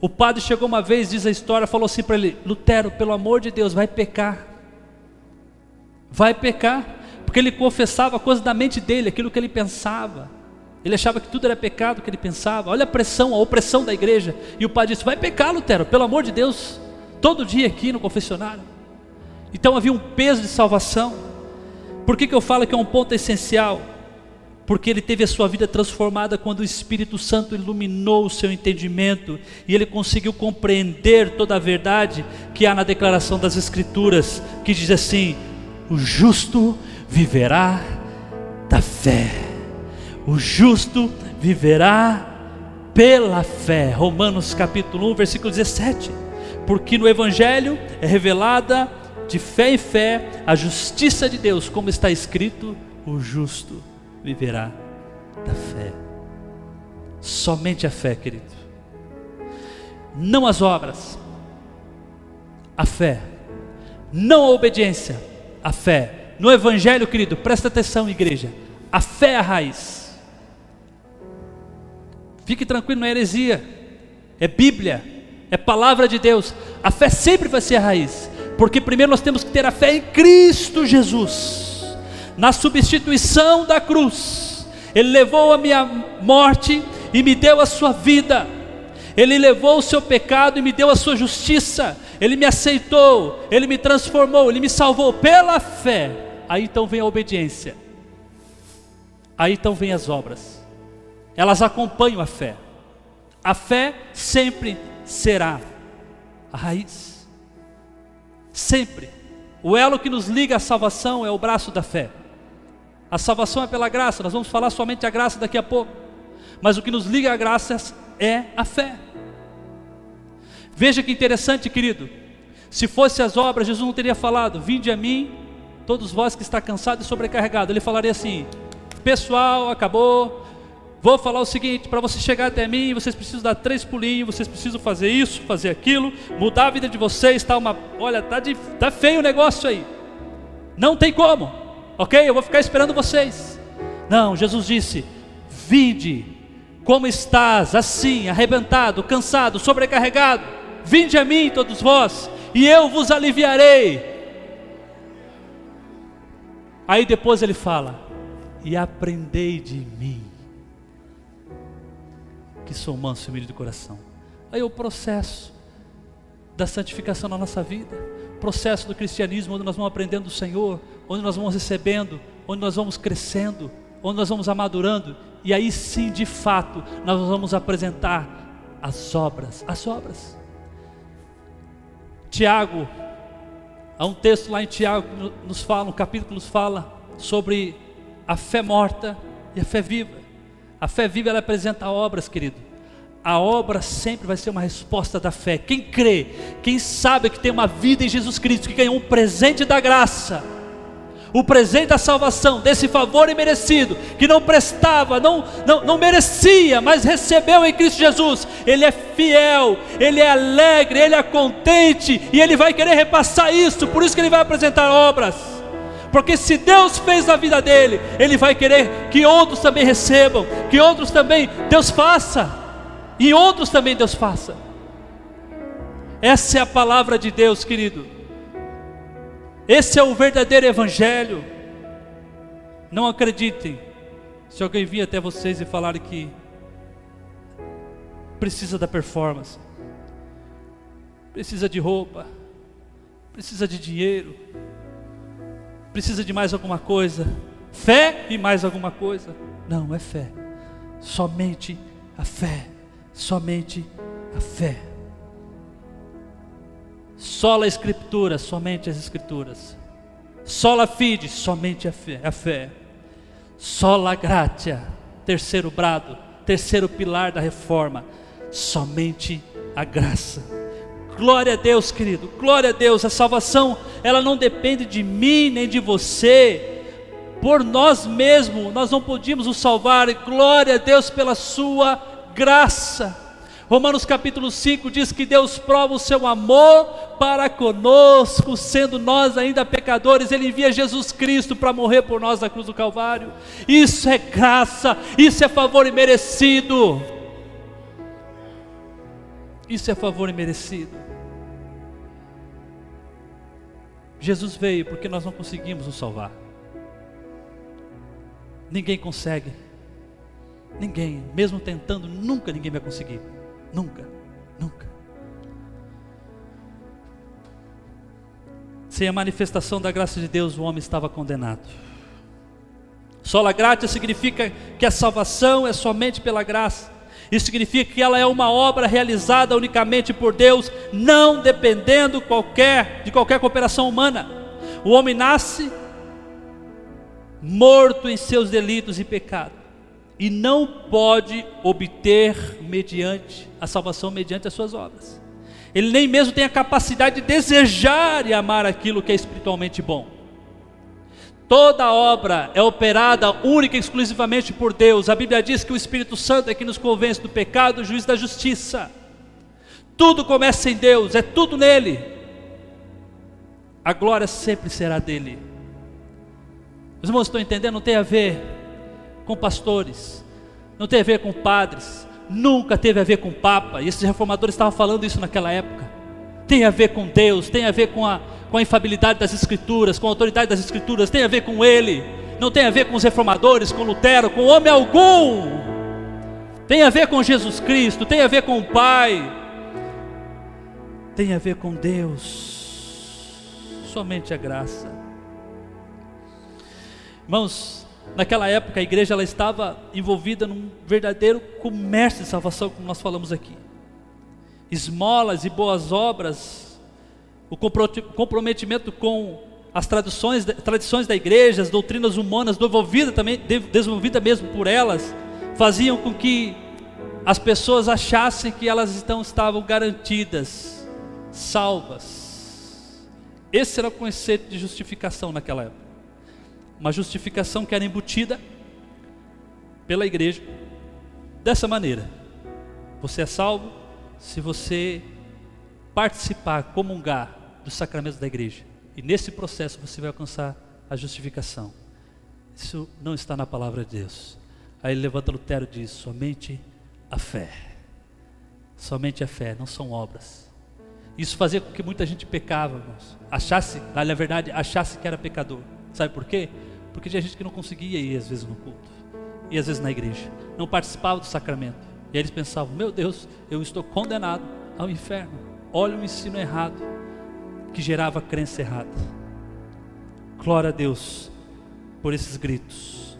O padre chegou uma vez, diz a história, falou assim para ele: Lutero, pelo amor de Deus, vai pecar. Vai pecar. Porque ele confessava coisas da mente dele, aquilo que ele pensava. Ele achava que tudo era pecado que ele pensava. Olha a pressão, a opressão da igreja. E o padre disse: Vai pecar, Lutero, pelo amor de Deus. Todo dia aqui no confessionário. Então havia um peso de salvação. Por que, que eu falo que é um ponto essencial? Porque ele teve a sua vida transformada quando o Espírito Santo iluminou o seu entendimento e ele conseguiu compreender toda a verdade que há na declaração das Escrituras, que diz assim: O justo viverá da fé o justo viverá pela fé. Romanos capítulo 1, versículo 17. Porque no Evangelho é revelada de fé em fé a justiça de Deus, como está escrito: o justo viverá da fé. Somente a fé, querido. Não as obras, a fé. Não a obediência, a fé. No Evangelho, querido, presta atenção, igreja. A fé é a raiz. Fique tranquilo, não é heresia, é Bíblia, é palavra de Deus. A fé sempre vai ser a raiz, porque primeiro nós temos que ter a fé em Cristo Jesus, na substituição da cruz. Ele levou a minha morte e me deu a sua vida. Ele levou o seu pecado e me deu a sua justiça. Ele me aceitou, ele me transformou, ele me salvou pela fé. Aí então vem a obediência. Aí então vem as obras elas acompanham a fé. A fé sempre será a raiz. Sempre. O elo que nos liga à salvação é o braço da fé. A salvação é pela graça, nós vamos falar somente a graça daqui a pouco. Mas o que nos liga à graça é a fé. Veja que interessante, querido. Se fosse as obras, Jesus não teria falado: Vinde a mim, todos vós que está cansado e sobrecarregado. Ele falaria assim: Pessoal, acabou, Vou falar o seguinte: para você chegar até mim, vocês precisam dar três pulinhos, vocês precisam fazer isso, fazer aquilo, mudar a vida de vocês. Tá uma, olha, tá, de, tá feio o negócio aí. Não tem como, ok? Eu vou ficar esperando vocês. Não, Jesus disse: Vinde, como estás, assim, arrebentado, cansado, sobrecarregado. Vinde a mim, todos vós, e eu vos aliviarei. Aí depois ele fala: E aprendei de mim que sou manso e humilde de coração. Aí o processo da santificação na nossa vida, processo do cristianismo, onde nós vamos aprendendo do Senhor, onde nós vamos recebendo, onde nós vamos crescendo, onde nós vamos amadurando, e aí sim, de fato, nós vamos apresentar as obras, as obras. Tiago, há um texto lá em Tiago que nos fala, um capítulo que nos fala sobre a fé morta e a fé viva. A fé viva ela apresenta obras, querido. A obra sempre vai ser uma resposta da fé. Quem crê, quem sabe que tem uma vida em Jesus Cristo, que ganhou um presente da graça, o presente da salvação, desse favor imerecido, que não prestava, não, não, não merecia, mas recebeu em Cristo Jesus. Ele é fiel, ele é alegre, ele é contente e ele vai querer repassar isso, por isso que ele vai apresentar obras porque se Deus fez na vida dele, ele vai querer que outros também recebam, que outros também Deus faça, e outros também Deus faça. Essa é a palavra de Deus, querido. Esse é o verdadeiro Evangelho. Não acreditem se alguém vir até vocês e falar que precisa da performance, precisa de roupa, precisa de dinheiro, precisa de mais alguma coisa, fé e mais alguma coisa. Não, é fé, somente a fé, somente a fé. Sola a Escritura, somente as Escrituras. Sola fide, somente a fé. A fé. Sola gratia, terceiro brado, terceiro pilar da reforma, somente a graça. Glória a Deus, querido. Glória a Deus. A salvação, ela não depende de mim nem de você. Por nós mesmos, nós não podíamos nos salvar. Glória a Deus pela sua graça. Romanos capítulo 5 diz que Deus prova o seu amor para conosco, sendo nós ainda pecadores, Ele envia Jesus Cristo para morrer por nós na cruz do Calvário. Isso é graça, isso é favor imerecido. Isso é favor imerecido. Jesus veio porque nós não conseguimos nos salvar. Ninguém consegue. Ninguém, mesmo tentando, nunca ninguém vai conseguir. Nunca, nunca. Sem a manifestação da graça de Deus, o homem estava condenado. Sola gratia significa que a salvação é somente pela graça. Isso significa que ela é uma obra realizada unicamente por Deus, não dependendo qualquer, de qualquer cooperação humana. O homem nasce morto em seus delitos e pecados e não pode obter mediante a salvação mediante as suas obras. Ele nem mesmo tem a capacidade de desejar e amar aquilo que é espiritualmente bom. Toda obra é operada única e exclusivamente por Deus. A Bíblia diz que o Espírito Santo é que nos convence do pecado, do juízo da justiça. Tudo começa em Deus, é tudo nele. A glória sempre será dele. Os irmãos estão entendendo? Não tem a ver com pastores, não tem a ver com padres, nunca teve a ver com papa, e esses reformadores estavam falando isso naquela época. Tem a ver com Deus, tem a ver com a, com a infabilidade das Escrituras, com a autoridade das Escrituras, tem a ver com Ele, não tem a ver com os reformadores, com Lutero, com homem algum, tem a ver com Jesus Cristo, tem a ver com o Pai, tem a ver com Deus, somente a graça. Irmãos, Naquela época a igreja ela estava envolvida num verdadeiro comércio de salvação, como nós falamos aqui. Esmolas e boas obras, o comprometimento com as tradições, tradições da igreja, as doutrinas humanas desenvolvidas também, desenvolvida mesmo por elas, faziam com que as pessoas achassem que elas então estavam garantidas, salvas. Esse era o conceito de justificação naquela época uma justificação que era embutida pela igreja dessa maneira: você é salvo se você participar, comungar dos sacramentos da igreja, e nesse processo você vai alcançar a justificação. Isso não está na palavra de Deus. Aí ele levanta Lutero e diz: somente a fé. Somente a fé, não são obras. Isso fazia com que muita gente pecava, irmãos. Achasse, na verdade, achasse que era pecador. Sabe por quê? Porque tinha gente que não conseguia ir às vezes no culto, e às vezes na igreja, não participava do sacramento. E aí eles pensavam: meu Deus, eu estou condenado ao inferno. Olha o ensino errado que gerava crença errada. Glória a Deus por esses gritos.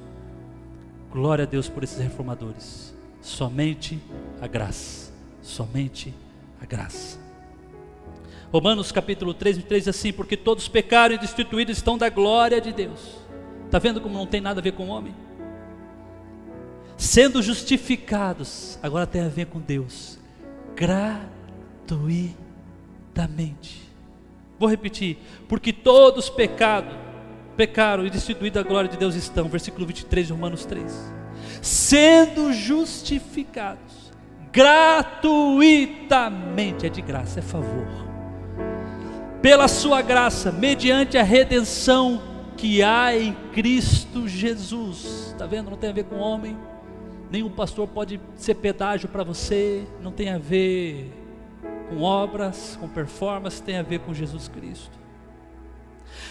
Glória a Deus por esses reformadores. Somente a graça. Somente a graça. Romanos capítulo 3, 23 diz assim: Porque todos pecaram e destituídos estão da glória de Deus Está vendo como não tem nada a ver com o homem? Sendo justificados, agora tem a ver com Deus, gratuitamente. Vou repetir, porque todos pecado, pecaram e destituídos da glória de Deus estão, versículo 23 de Romanos 3. Sendo justificados gratuitamente, é de graça, é favor. Pela sua graça, mediante a redenção que há em Cristo Jesus. Está vendo? Não tem a ver com homem. Nenhum pastor pode ser pedágio para você. Não tem a ver com obras, com performance, tem a ver com Jesus Cristo.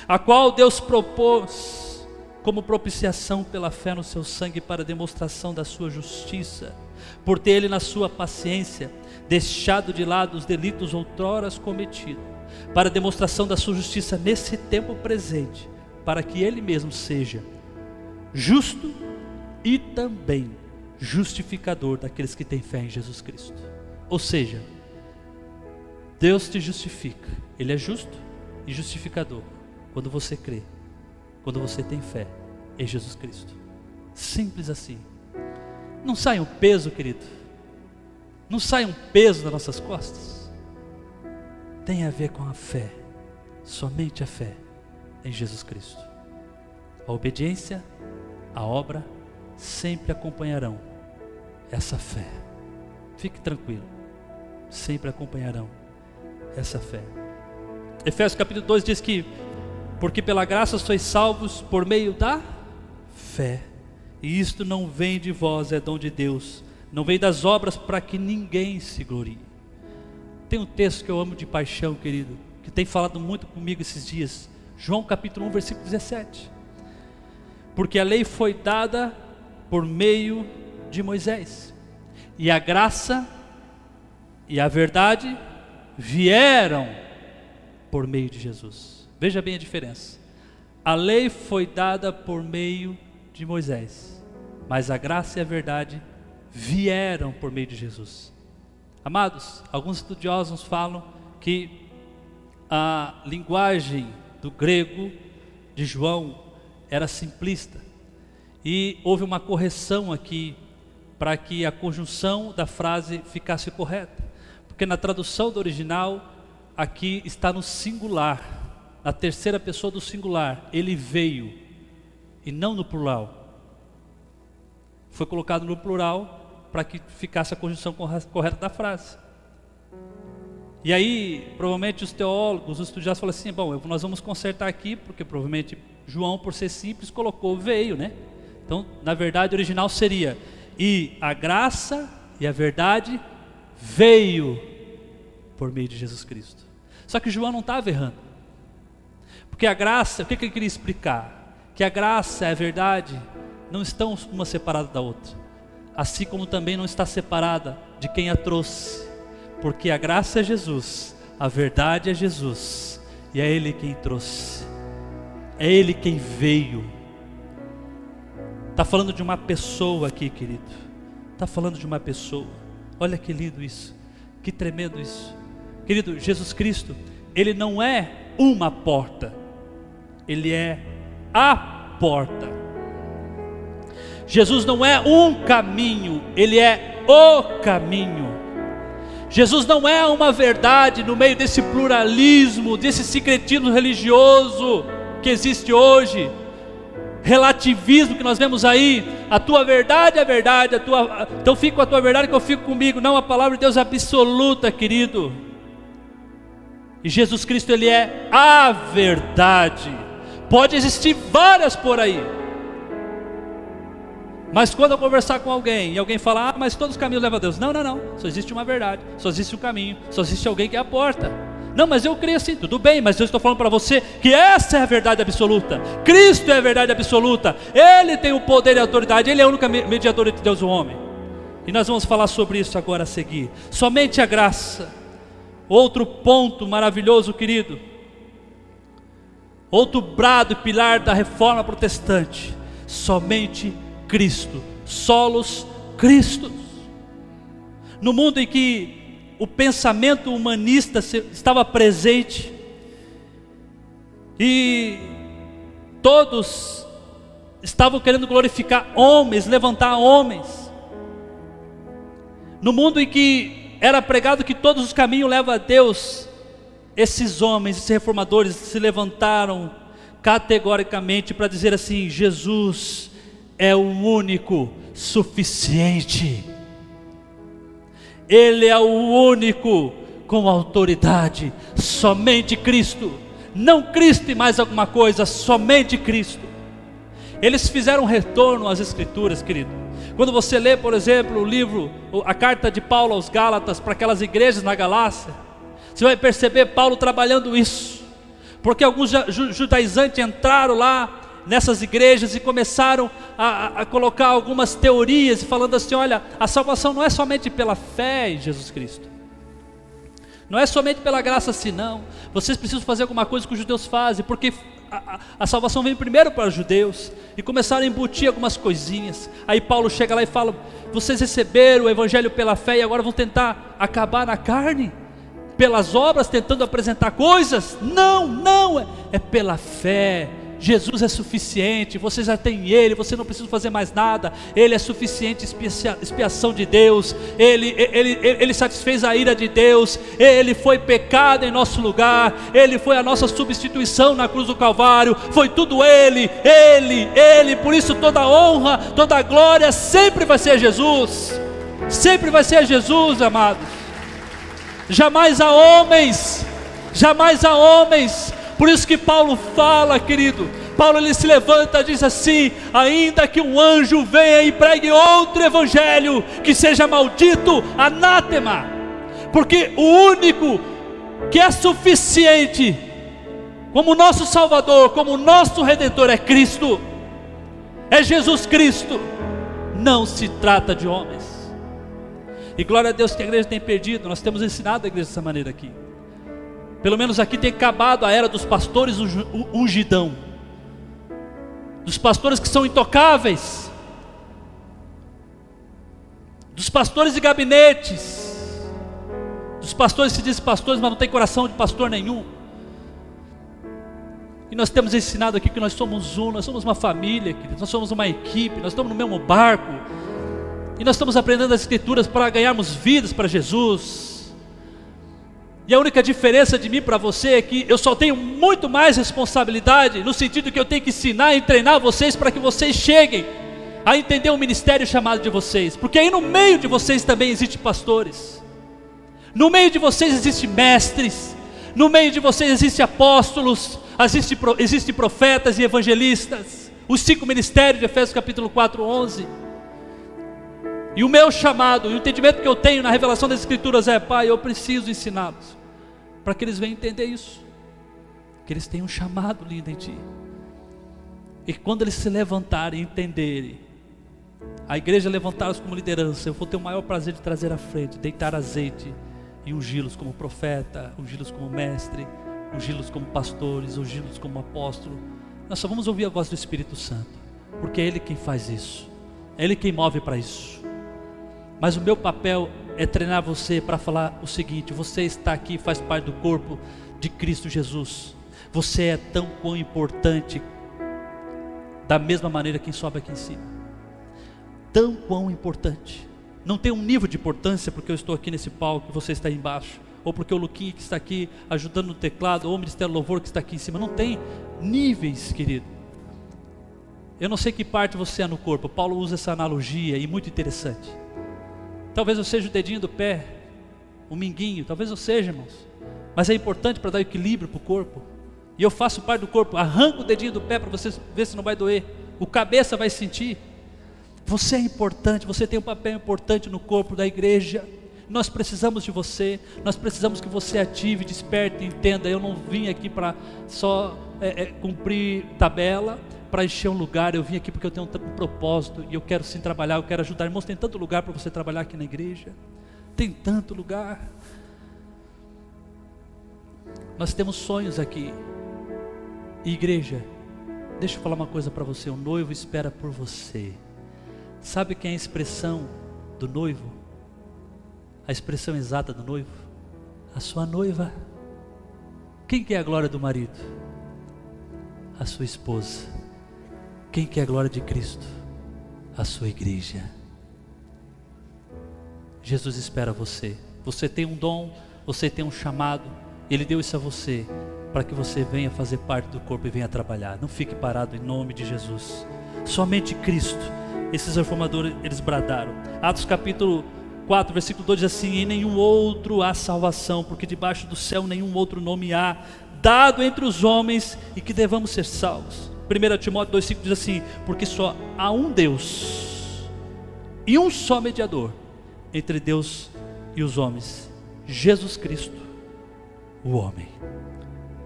A qual Deus propôs como propiciação pela fé no seu sangue para demonstração da sua justiça, por ter ele na sua paciência deixado de lado os delitos outroras cometidos, para demonstração da sua justiça nesse tempo presente, para que ele mesmo seja justo e também justificador daqueles que têm fé em Jesus Cristo. Ou seja, Deus te justifica, Ele é justo e justificador quando você crê, quando você tem fé em Jesus Cristo. Simples assim. Não sai um peso, querido. Não sai um peso das nossas costas. Tem a ver com a fé, somente a fé em Jesus Cristo. A obediência, a obra sempre acompanharão essa fé. Fique tranquilo, sempre acompanharão essa fé. Efésios capítulo 2 diz que, porque pela graça sois salvos por meio da fé, e isto não vem de vós, é dom de Deus, não vem das obras para que ninguém se glorie. Tem um texto que eu amo de paixão, querido, que tem falado muito comigo esses dias, João capítulo 1, versículo 17. Porque a lei foi dada por meio de Moisés, e a graça e a verdade vieram por meio de Jesus. Veja bem a diferença. A lei foi dada por meio de Moisés, mas a graça e a verdade vieram por meio de Jesus. Amados, alguns estudiosos falam que a linguagem do grego de João era simplista e houve uma correção aqui para que a conjunção da frase ficasse correta. Porque na tradução do original, aqui está no singular, na terceira pessoa do singular, ele veio, e não no plural. Foi colocado no plural para que ficasse a conjunção correta da frase. E aí, provavelmente os teólogos, os estudiosos falam assim: bom, nós vamos consertar aqui, porque provavelmente João, por ser simples, colocou veio, né? Então, na verdade, o original seria: e a graça e a verdade veio por meio de Jesus Cristo. Só que João não estava errando. Porque a graça, o que, que ele queria explicar? Que a graça e a verdade não estão uma separada da outra. Assim como também não está separada de quem a trouxe. Porque a graça é Jesus, a verdade é Jesus, e é Ele quem trouxe, é Ele quem veio. Está falando de uma pessoa aqui, querido. Está falando de uma pessoa. Olha que lindo isso. Que tremendo isso. Querido, Jesus Cristo, Ele não é uma porta, Ele é a porta. Jesus não é um caminho, Ele é o caminho. Jesus não é uma verdade no meio desse pluralismo, desse secretismo religioso que existe hoje relativismo que nós vemos aí, a tua verdade é verdade, a tua, então fico com a tua verdade que eu fico comigo. Não, a palavra de Deus é absoluta, querido. E Jesus Cristo, Ele é a verdade. Pode existir várias por aí. Mas quando eu conversar com alguém e alguém falar, ah, mas todos os caminhos levam a Deus. Não, não, não. Só existe uma verdade, só existe um caminho, só existe alguém que é a porta. Não, mas eu creio assim, tudo bem, mas eu estou falando para você que essa é a verdade absoluta. Cristo é a verdade absoluta. Ele tem o poder e a autoridade, ele é o único mediador entre Deus e o homem. E nós vamos falar sobre isso agora a seguir. Somente a graça. Outro ponto maravilhoso, querido. Outro brado e pilar da reforma protestante. Somente Cristo. Solos Cristos. No mundo em que o pensamento humanista estava presente e todos estavam querendo glorificar homens, levantar homens. No mundo em que era pregado que todos os caminhos levam a Deus, esses homens, esses reformadores se levantaram categoricamente para dizer assim: Jesus é o único suficiente. Ele é o único com autoridade, somente Cristo. Não Cristo e mais alguma coisa, somente Cristo. Eles fizeram retorno às Escrituras, querido. Quando você lê, por exemplo, o livro, a carta de Paulo aos Gálatas, para aquelas igrejas na Galácia, você vai perceber Paulo trabalhando isso, porque alguns judaizantes entraram lá nessas igrejas e começaram a, a, colocar algumas teorias, falando assim: olha, a salvação não é somente pela fé em Jesus Cristo, não é somente pela graça assim, não. Vocês precisam fazer alguma coisa que os judeus fazem, porque a, a, salvação vem primeiro para os judeus, e começaram a embutir algumas coisinhas. Aí Paulo chega lá e fala: vocês receberam o evangelho pela fé e agora vão tentar acabar na carne? Pelas obras, tentando apresentar coisas? Não, não, é, é pela fé Jesus é suficiente, você já tem Ele, você não precisa fazer mais nada, Ele é suficiente, expiação de Deus, ele, ele, ele, ele satisfez a ira de Deus, Ele foi pecado em nosso lugar, Ele foi a nossa substituição na cruz do Calvário, foi tudo Ele, Ele, Ele, por isso toda honra, toda glória sempre vai ser Jesus, sempre vai ser Jesus, amados, jamais há homens, jamais há homens por isso que Paulo fala, querido. Paulo ele se levanta e diz assim: ainda que um anjo venha e pregue outro evangelho, que seja maldito, anátema, porque o único que é suficiente, como nosso Salvador, como nosso Redentor, é Cristo, é Jesus Cristo, não se trata de homens. E glória a Deus que a igreja tem perdido, nós temos ensinado a igreja dessa maneira aqui. Pelo menos aqui tem acabado a era dos pastores ungidão, dos pastores que são intocáveis, dos pastores de gabinetes, dos pastores que se dizem pastores, mas não tem coração de pastor nenhum. E nós temos ensinado aqui que nós somos um, nós somos uma família, nós somos uma equipe, nós estamos no mesmo barco. E nós estamos aprendendo as escrituras para ganharmos vidas para Jesus. E a única diferença de mim para você é que eu só tenho muito mais responsabilidade, no sentido que eu tenho que ensinar e treinar vocês para que vocês cheguem a entender o ministério chamado de vocês. Porque aí no meio de vocês também existem pastores. No meio de vocês existem mestres. No meio de vocês existem apóstolos, existem existe profetas e evangelistas. Os cinco ministérios de Efésios capítulo 4, 11. E o meu chamado, o entendimento que eu tenho na revelação das Escrituras é: Pai, eu preciso ensiná-los para que eles venham entender isso, que eles têm um chamado lindo em Ti, e que quando eles se levantarem e entenderem, a igreja levantá-los como liderança, eu vou ter o maior prazer de trazer à frente, deitar azeite e ungí-los como profeta, ungí-los como mestre, ungí-los como pastores, ungí-los como apóstolo. Nós só vamos ouvir a voz do Espírito Santo, porque é Ele quem faz isso, é Ele quem move para isso. Mas o meu papel é treinar você para falar o seguinte: você está aqui, faz parte do corpo de Cristo Jesus. Você é tão quão importante, da mesma maneira quem sobe aqui em cima. Tão quão importante. Não tem um nível de importância porque eu estou aqui nesse palco e você está aí embaixo, ou porque o Luquinha que está aqui ajudando no teclado, ou o Ministério Louvor que está aqui em cima. Não tem níveis, querido. Eu não sei que parte você é no corpo. Paulo usa essa analogia e muito interessante. Talvez eu seja o dedinho do pé, o minguinho, talvez eu seja, irmãos. Mas é importante para dar equilíbrio para o corpo. E eu faço parte do corpo, arranco o dedinho do pé para você ver se não vai doer. O cabeça vai sentir. Você é importante, você tem um papel importante no corpo da igreja. Nós precisamos de você, nós precisamos que você ative, desperte, entenda. Eu não vim aqui para só é, é, cumprir tabela, para encher um lugar, eu vim aqui porque eu tenho um, propósito e eu quero sim trabalhar, eu quero ajudar. Irmãos, tem tanto lugar para você trabalhar aqui na igreja. Tem tanto lugar. Nós temos sonhos aqui. E igreja, deixa eu falar uma coisa para você: o noivo espera por você. Sabe quem é a expressão do noivo? A expressão exata do noivo? A sua noiva. Quem que é a glória do marido? A sua esposa. Quem quer a glória de Cristo? A sua igreja. Jesus espera você. Você tem um dom, você tem um chamado. Ele deu isso a você para que você venha fazer parte do corpo e venha trabalhar. Não fique parado em nome de Jesus. Somente Cristo. Esses reformadores, eles bradaram. Atos capítulo 4, versículo 2 diz assim: Em nenhum outro há salvação, porque debaixo do céu nenhum outro nome há, dado entre os homens, e que devamos ser salvos. 1 Timóteo 2,5 diz assim: Porque só há um Deus e um só mediador entre Deus e os homens, Jesus Cristo, o homem.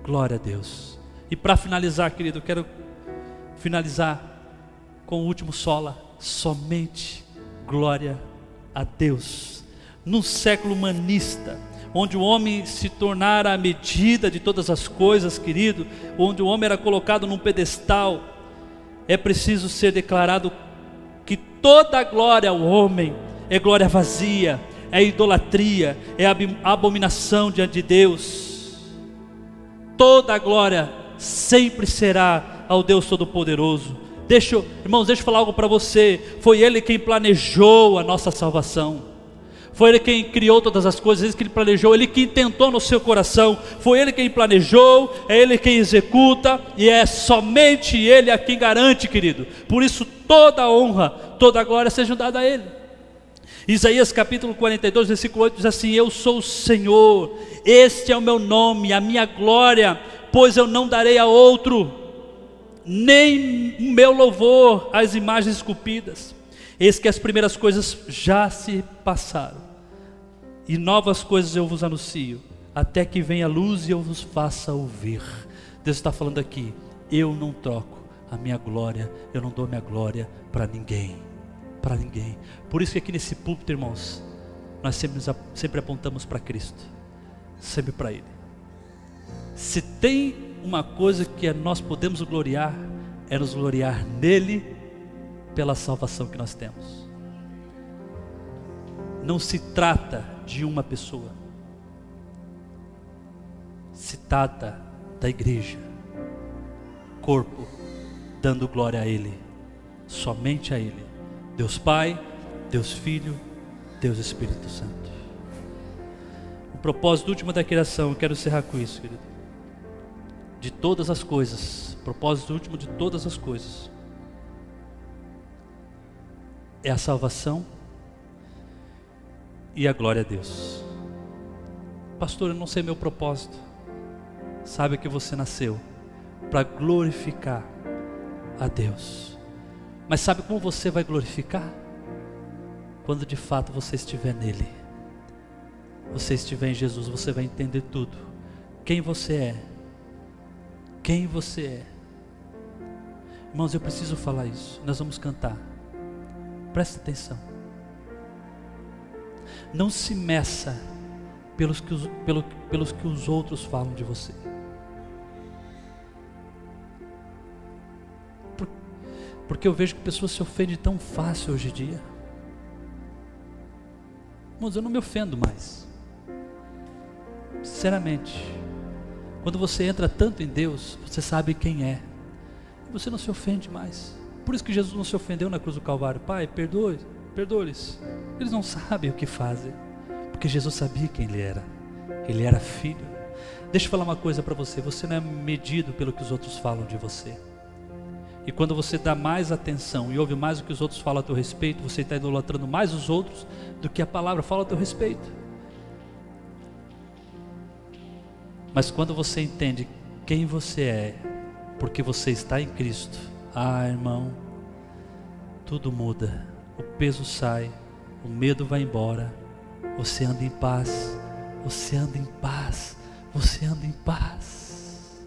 Glória a Deus. E para finalizar, querido, eu quero finalizar com o último sola, somente glória a Deus. Num século humanista, onde o homem se tornara a medida de todas as coisas, querido, onde o homem era colocado num pedestal, é preciso ser declarado que toda a glória ao homem é glória vazia, é idolatria, é abominação diante de Deus. Toda a glória sempre será ao Deus Todo-Poderoso. Deixa, irmãos, deixa eu falar algo para você. Foi Ele quem planejou a nossa salvação. Foi Ele quem criou todas as coisas, Ele que planejou, Ele que intentou no seu coração. Foi Ele quem planejou, é Ele quem executa e é somente Ele a quem garante, querido. Por isso toda honra, toda glória sejam dada a Ele. Isaías capítulo 42, versículo 8 diz assim: Eu sou o Senhor, este é o meu nome, a minha glória, pois eu não darei a outro, nem o meu louvor às imagens esculpidas. Eis que as primeiras coisas já se passaram, e novas coisas eu vos anuncio, até que venha a luz e eu vos faça ouvir. Deus está falando aqui: eu não troco a minha glória, eu não dou minha glória para ninguém, para ninguém. Por isso que aqui nesse púlpito, irmãos, nós sempre, sempre apontamos para Cristo, sempre para Ele. Se tem uma coisa que nós podemos gloriar, é nos gloriar nele pela salvação que nós temos. Não se trata de uma pessoa, se trata da igreja, corpo, dando glória a Ele, somente a Ele, Deus Pai, Deus Filho, Deus Espírito Santo. O propósito último da criação, eu quero encerrar com isso, querido. De todas as coisas, propósito último de todas as coisas, é a salvação e a glória a Deus. Pastor, eu não sei meu propósito. Sabe que você nasceu para glorificar a Deus. Mas sabe como você vai glorificar? Quando de fato você estiver nele. Você estiver em Jesus, você vai entender tudo. Quem você é. Quem você é. Irmãos, eu preciso falar isso. Nós vamos cantar. Preste atenção. Não se meça pelos que os, pelo, pelos que os outros falam de você. Por, porque eu vejo que pessoas se ofendem tão fácil hoje em dia. Mas eu não me ofendo mais. Sinceramente. Quando você entra tanto em Deus, você sabe quem é. Você não se ofende mais. Por isso que Jesus não se ofendeu na cruz do Calvário. Pai, perdoe, perdoe-lhes. Eles não sabem o que fazem. Porque Jesus sabia quem ele era. Ele era filho. Deixa eu falar uma coisa para você. Você não é medido pelo que os outros falam de você. E quando você dá mais atenção e ouve mais o que os outros falam a teu respeito, você está idolatrando mais os outros do que a palavra fala a teu respeito. Mas quando você entende quem você é, porque você está em Cristo, ah, irmão, tudo muda. O peso sai, o medo vai embora. Você anda em paz. Você anda em paz. Você anda em paz.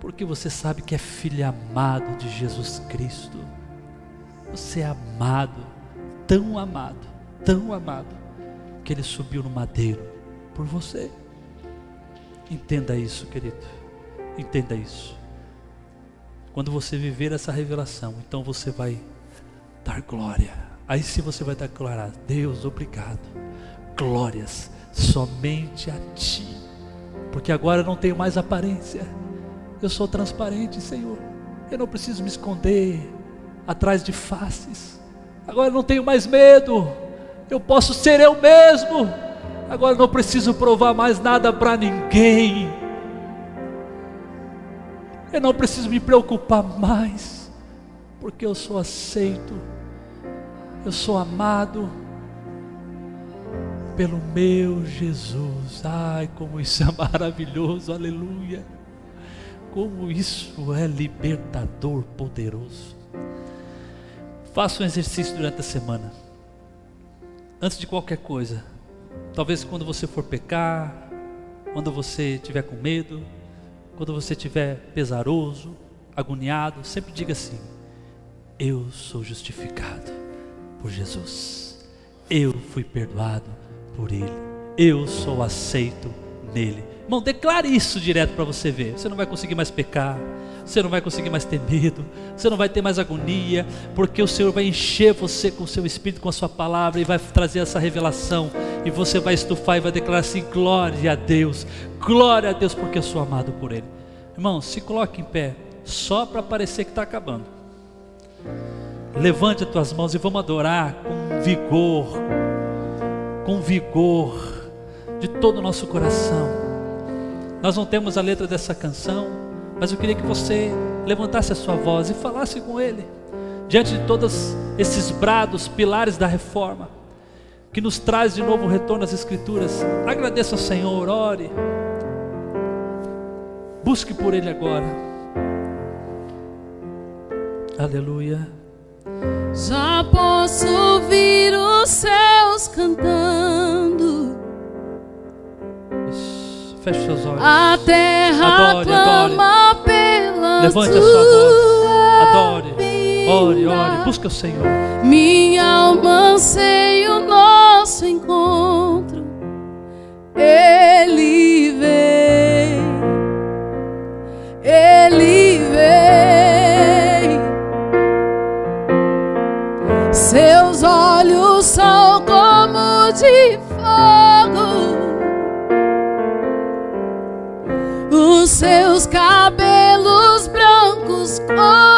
Porque você sabe que é filho amado de Jesus Cristo. Você é amado, tão amado, tão amado, que ele subiu no madeiro por você. Entenda isso, querido. Entenda isso. Quando você viver essa revelação, então você vai dar glória. Aí sim você vai a Deus, obrigado. Glórias somente a Ti. Porque agora eu não tenho mais aparência. Eu sou transparente, Senhor. Eu não preciso me esconder atrás de faces. Agora eu não tenho mais medo. Eu posso ser eu mesmo. Agora eu não preciso provar mais nada para ninguém. Eu não preciso me preocupar mais, porque eu sou aceito, eu sou amado pelo meu Jesus. Ai, como isso é maravilhoso, aleluia. Como isso é libertador, poderoso. Faça um exercício durante a semana. Antes de qualquer coisa. Talvez quando você for pecar, quando você estiver com medo, quando você estiver pesaroso, agoniado, sempre diga assim: Eu sou justificado por Jesus. Eu fui perdoado por Ele. Eu sou aceito nele. Irmão, declare isso direto para você ver. Você não vai conseguir mais pecar, você não vai conseguir mais ter medo, você não vai ter mais agonia, porque o Senhor vai encher você com o seu espírito, com a sua palavra e vai trazer essa revelação. E você vai estufar e vai declarar assim: glória a Deus, glória a Deus, porque eu sou amado por Ele. Irmão, se coloque em pé, só para parecer que está acabando. Levante as tuas mãos e vamos adorar com vigor, com vigor de todo o nosso coração. Nós não temos a letra dessa canção, mas eu queria que você levantasse a sua voz e falasse com Ele, diante de todos esses brados, pilares da reforma, que nos traz de novo o retorno às Escrituras. Agradeça ao Senhor, ore, busque por Ele agora. Aleluia. Já posso ouvir os céus cantando. Feche seus olhos. A terra adore, clama adore. pela Levante a sua voz. Adore. Ore, ore. Busque o Senhor. Minha alma anseia o nosso encontro. Ele brancos como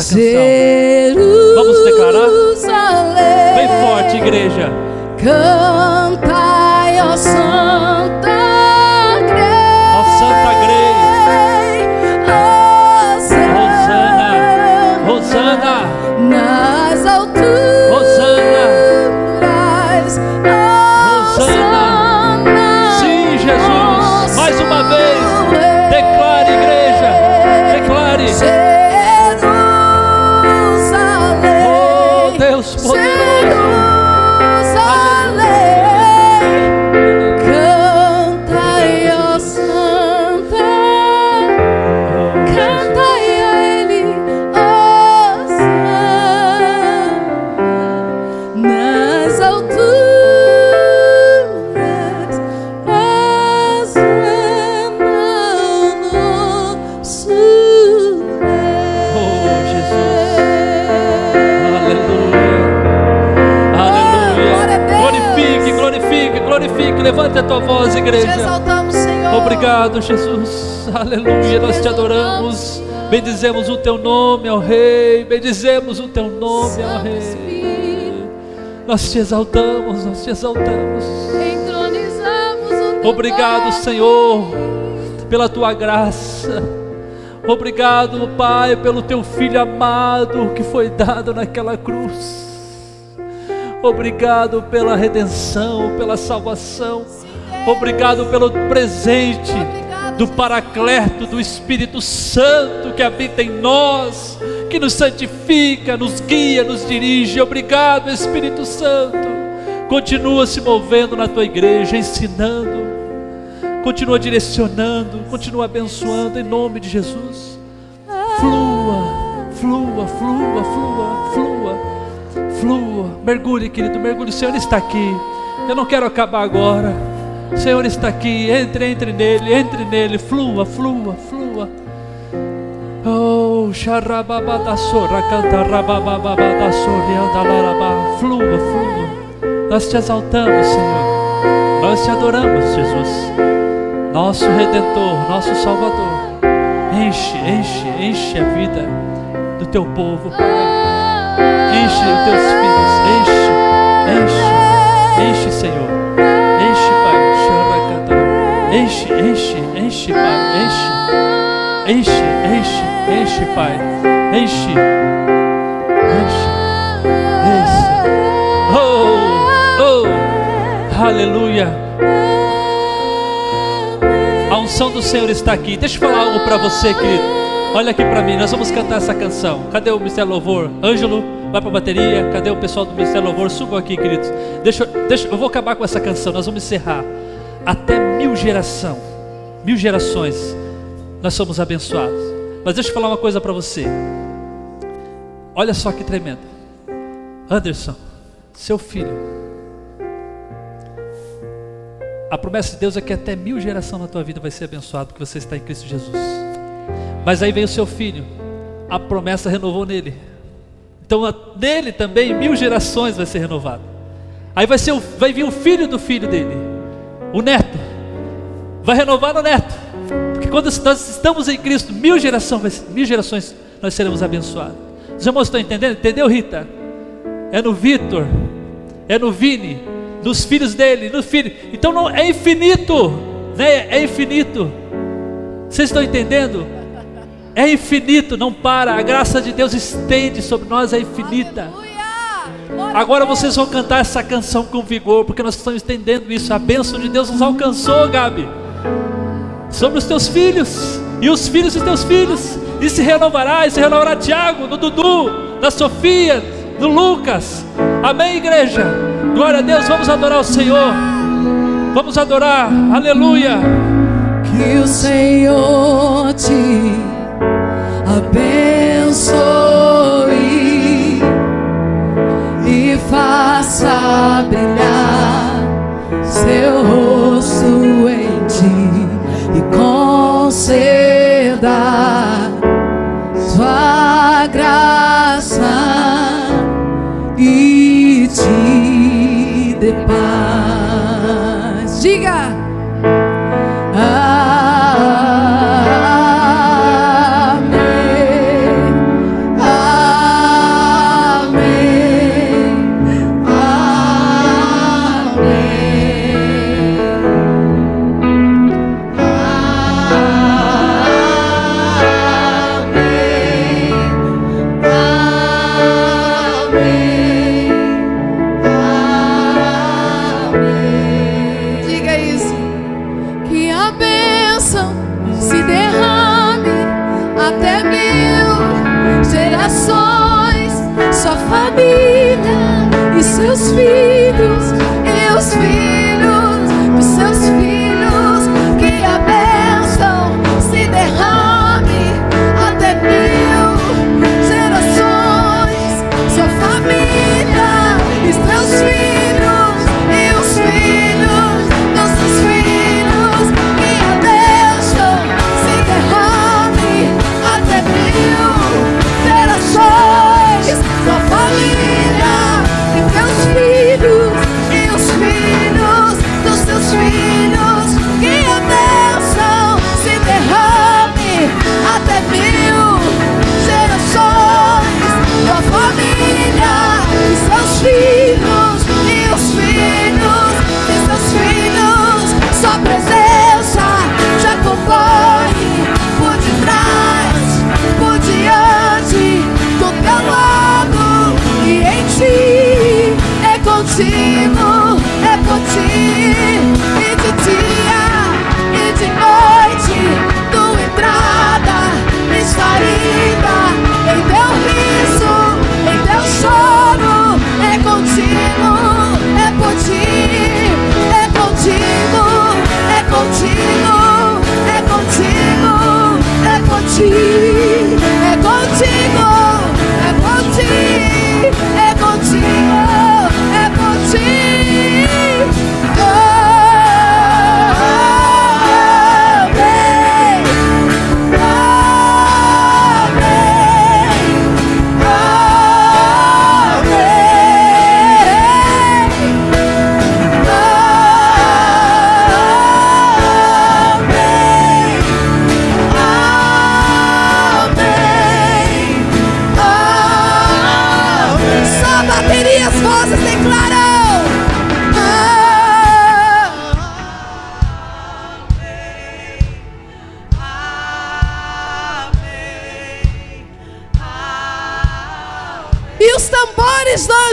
essa canção. Aleluia, nós te adoramos. Bendizemos o teu nome, ó Rei. Bendizemos o teu nome, ó Rei. Nós te exaltamos, nós te exaltamos. Obrigado. Senhor, pela tua graça. Obrigado, Pai, pelo teu filho amado que foi dado naquela cruz. Obrigado pela redenção, pela salvação. Obrigado pelo presente do Paracleto, do Espírito Santo que habita em nós, que nos santifica, nos guia, nos dirige. Obrigado, Espírito Santo. Continua se movendo na tua igreja, ensinando, continua direcionando, continua abençoando em nome de Jesus. Flua, flua, flua, flua, flua, flua. Mergulhe, querido, mergulhe. O Senhor está aqui. Eu não quero acabar agora. O Senhor está aqui. Entre, entre nele, entre nele. Flua, flua, flua. Oh, xarababadassora, cantarabababadassora, andalarabá. Flua, flua. Nós te exaltamos, Senhor. Nós te adoramos, Jesus. Nosso Redentor, nosso Salvador. Enche, enche, enche a vida do teu povo, Pai. Enche os teus filhos, enche, enche, enche, Senhor. Enche, enche, enche, Pai. Enche, enche, enche, enche, Pai. Enche, enche, enche. Oh, oh, aleluia. A unção do Senhor está aqui. Deixa eu falar algo para você, querido. Olha aqui para mim, nós vamos cantar essa canção. Cadê o Ministério Louvor? Ângelo, vai para a bateria. Cadê o pessoal do Ministério Louvor? Subam aqui, queridos. Deixa, deixa, eu vou acabar com essa canção. Nós vamos encerrar. Até mil geração, mil gerações, nós somos abençoados. Mas deixa eu falar uma coisa para você. Olha só que tremendo. Anderson, seu filho. A promessa de Deus é que até mil gerações na tua vida vai ser abençoado porque você está em Cristo Jesus. Mas aí veio o seu filho, a promessa renovou nele. Então nele também mil gerações vai ser renovado. Aí vai, ser vai vir o filho do filho dele, o neto. Vai renovar no neto. Porque quando nós estamos em Cristo, mil, ser- mil gerações nós seremos abençoados. Os irmãos estão entendendo? Entendeu, Rita? É no Vitor, é no Vini, nos filhos dele, no filho. Então não é infinito, né? É infinito. Vocês estão entendendo? É infinito, não para. A graça de Deus estende sobre nós, é infinita. Agora vocês vão cantar essa canção com vigor, porque nós estamos entendendo isso. A bênção de Deus nos alcançou, Gabi, sobre os teus filhos e os filhos dos teus filhos. E se renovará, e se renovará Tiago, no Dudu, na Sofia, no Lucas. Amém, igreja? Glória a Deus, vamos adorar o Senhor. Vamos adorar, aleluia. Que o Senhor te abençoe faça brilhar seu rosto em ti e conceda sua graça e te dê paz. Família e seus filhos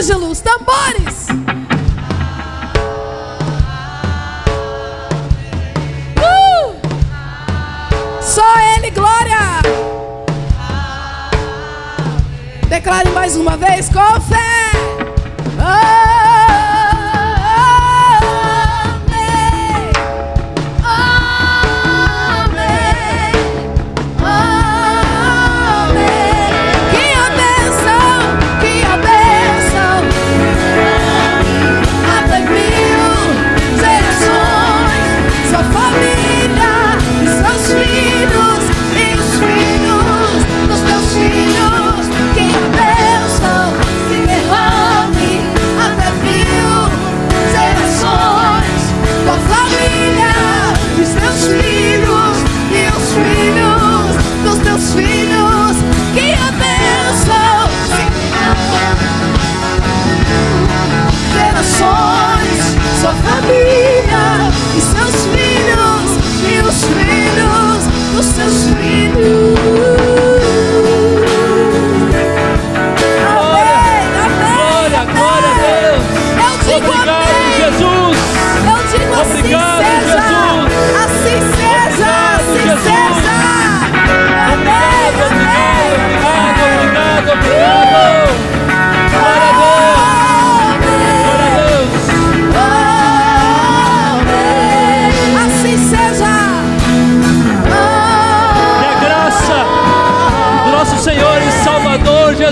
Ângelos, tambores. Uh! Só Ele, glória. Declare mais uma vez com fé.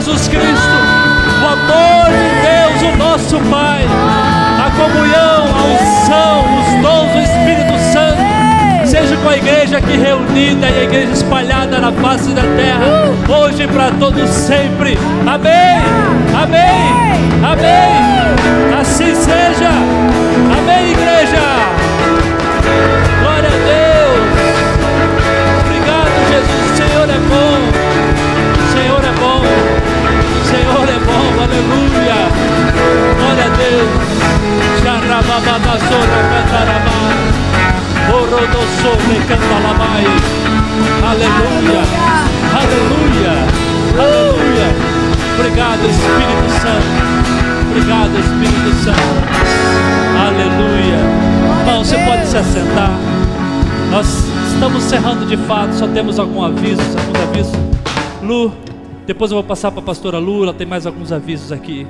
Jesus Cristo, o amor de Deus, o nosso Pai, a comunhão, a unção, os dons do Espírito Santo, seja com a igreja aqui reunida e a igreja espalhada na face da terra, hoje e para todos sempre. Amém. Amém. Amém. Assim seja. Amém, igreja. Glória a Deus. Obrigado, Jesus. O Senhor é bom. De fato, só temos algum aviso, alguns avisos. Lu, depois eu vou passar para a pastora Lu, ela tem mais alguns avisos aqui.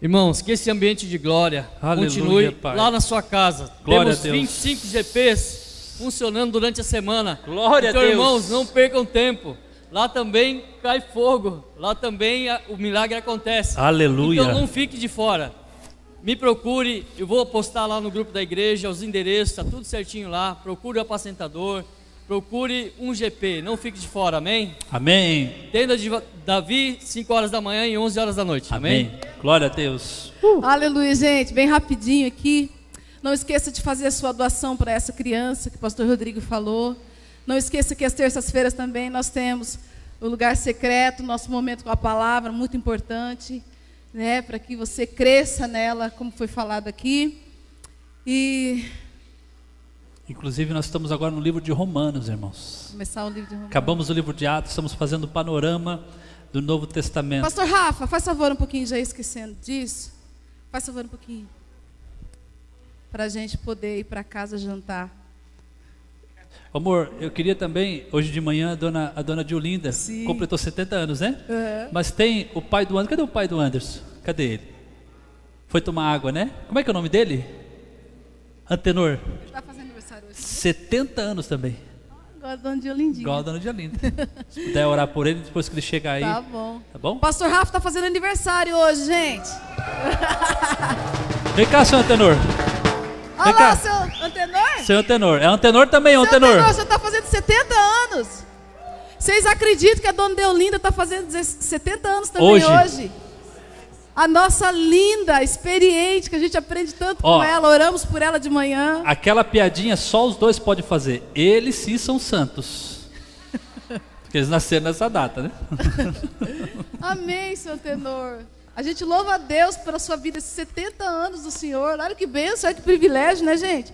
Irmãos, que esse ambiente de glória Aleluia, continue Pai. lá na sua casa. Glória Temos a Deus. 25 GPs funcionando durante a semana. Glória a então, Deus. irmãos, não percam tempo. Lá também cai fogo. Lá também a- o milagre acontece. Aleluia. Então não fique de fora. Me procure, eu vou postar lá no grupo da igreja os endereços, tá tudo certinho lá. Procure o apacentador, procure um GP, não fique de fora, amém? Amém. Tenda de Davi, 5 horas da manhã e 11 horas da noite, amém? Amém. Glória a Deus. Aleluia, gente. Bem rapidinho aqui. Não esqueça de fazer a sua doação para essa criança que o pastor Rodrigo falou. Não esqueça que às terças-feiras também nós temos o lugar secreto, nosso momento com a palavra, muito importante, né, para que você cresça nela, como foi falado aqui. E Inclusive, nós estamos agora no livro de Romanos, irmãos. começar o livro de Romanos. Acabamos o livro de Atos, estamos fazendo o panorama do Novo Testamento. Pastor Rafa, faz favor um pouquinho, já esquecendo disso. Faz favor um pouquinho. Para a gente poder ir para casa jantar. Amor, eu queria também, hoje de manhã, a dona, a dona Diolinda Sim. completou 70 anos, né? É. Mas tem o pai do Anderson. Cadê o pai do Anderson? Cadê ele? Foi tomar água, né? Como é que é o nome dele? Antenor. Aniversário hoje. 70 anos também. Agora, dona Diolindinha. Igual a dona Diolinda. Se puder orar por ele depois que ele chegar aí. Tá bom. Tá bom? Pastor Rafa está fazendo aniversário hoje, gente. Vem cá, seu Antenor. Olha Vem lá, cá. seu antenor. Seu Antenor. É Antenor também, é Seu Antenor. antenor, você está fazendo 70 anos. Vocês acreditam que a dona Deolinda está fazendo 70 anos também Hoje. hoje? A nossa linda, experiente, que a gente aprende tanto Ó. com ela, oramos por ela de manhã. Aquela piadinha só os dois podem fazer. Eles sim são santos. Porque eles nasceram nessa data, né? Amém, seu tenor. A gente louva a Deus pela sua vida, esses 70 anos do Senhor. Olha que bênção, olha que privilégio, né, gente?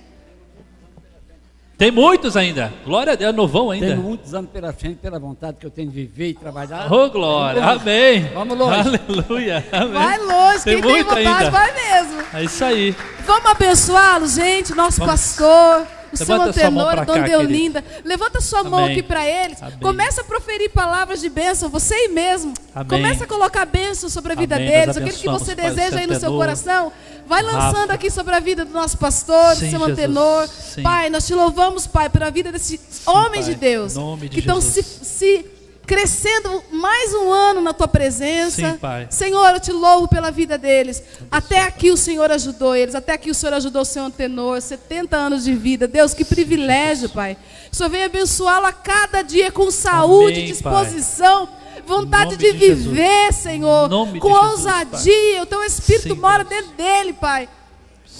Tem muitos ainda. Glória a Deus, novão ainda. Tenho muitos anos pela frente, pela vontade que eu tenho de viver e trabalhar. Oh, glória. Amém. Vamos longe. Aleluia. Amém. Vai longe, Tem quem tem vontade ainda. vai mesmo. É isso aí. Vamos abençoá-lo, gente, nosso Vamos. pastor, o seu mão antenor, Dona Deolinda. Levanta sua mão Amém. aqui para eles. Amém. Começa a proferir palavras de bênção, você aí mesmo. Amém. Começa a colocar bênção sobre a vida Amém. deles, aquilo que você deseja aí no seu coração. Vai lançando Rafa. aqui sobre a vida do nosso pastor, do Sim, seu Jesus. antenor. Sim. Pai, nós te louvamos, Pai, pela vida desses homens de Deus que estão se, se crescendo mais um ano na tua presença. Sim, Pai. Senhor, eu te louvo pela vida deles. Até aqui o Senhor ajudou eles, até aqui o Senhor ajudou o seu antenor, 70 anos de vida. Deus, que privilégio, Pai. O Senhor venha abençoá-lo a cada dia com saúde, Amém, disposição, vontade Em de, de Jesus. viver, Senhor, nome de com Jesus, ousadia. O teu Espírito Sim, mora Deus. dentro dele, Pai.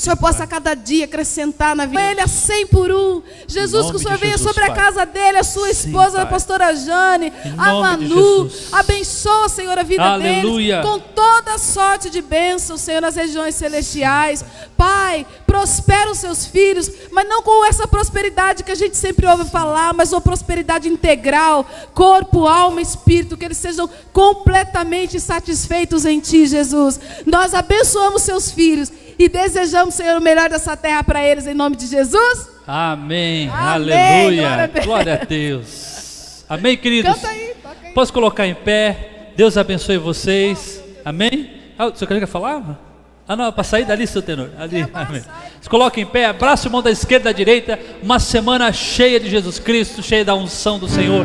O Senhor possa a cada dia acrescentar na vida dele a 100 por um. Jesus, que o Senhor venha Jesus, sobre a casa dele, a sua Sim, esposa, a pastora Jane, a Manu. Abençoa, Senhor, a vida Aleluia. deles com toda sorte de bênção, Senhor, nas regiões celestiais. Pai, prospera os seus filhos, mas não com essa prosperidade que a gente sempre ouve falar, mas uma prosperidade integral, corpo, alma, espírito, que eles sejam completamente satisfeitos em Ti, Jesus. Nós abençoamos seus filhos e desejamos, Senhor, o melhor dessa terra para eles, em nome de Jesus. Amém. Amém. Aleluia. Glória a Deus. Glória a Deus. Amém, queridos? Canta aí, toca aí. Posso colocar em pé? Deus abençoe vocês. Amém? Ah, o senhor quer falar? Ah, não, para sair dali, seu tenor. Ali. Amém. Se coloque em pé, abraça o mão da esquerda e da direita. Uma semana cheia de Jesus Cristo, cheia da unção do Senhor.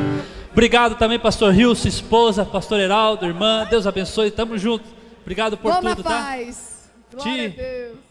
Obrigado também, pastor Rio, sua esposa, pastor Heraldo, irmã. Deus abençoe. Tamo junto. Obrigado por Vamos na tudo, tá? paz. Glória Ti. a Deus.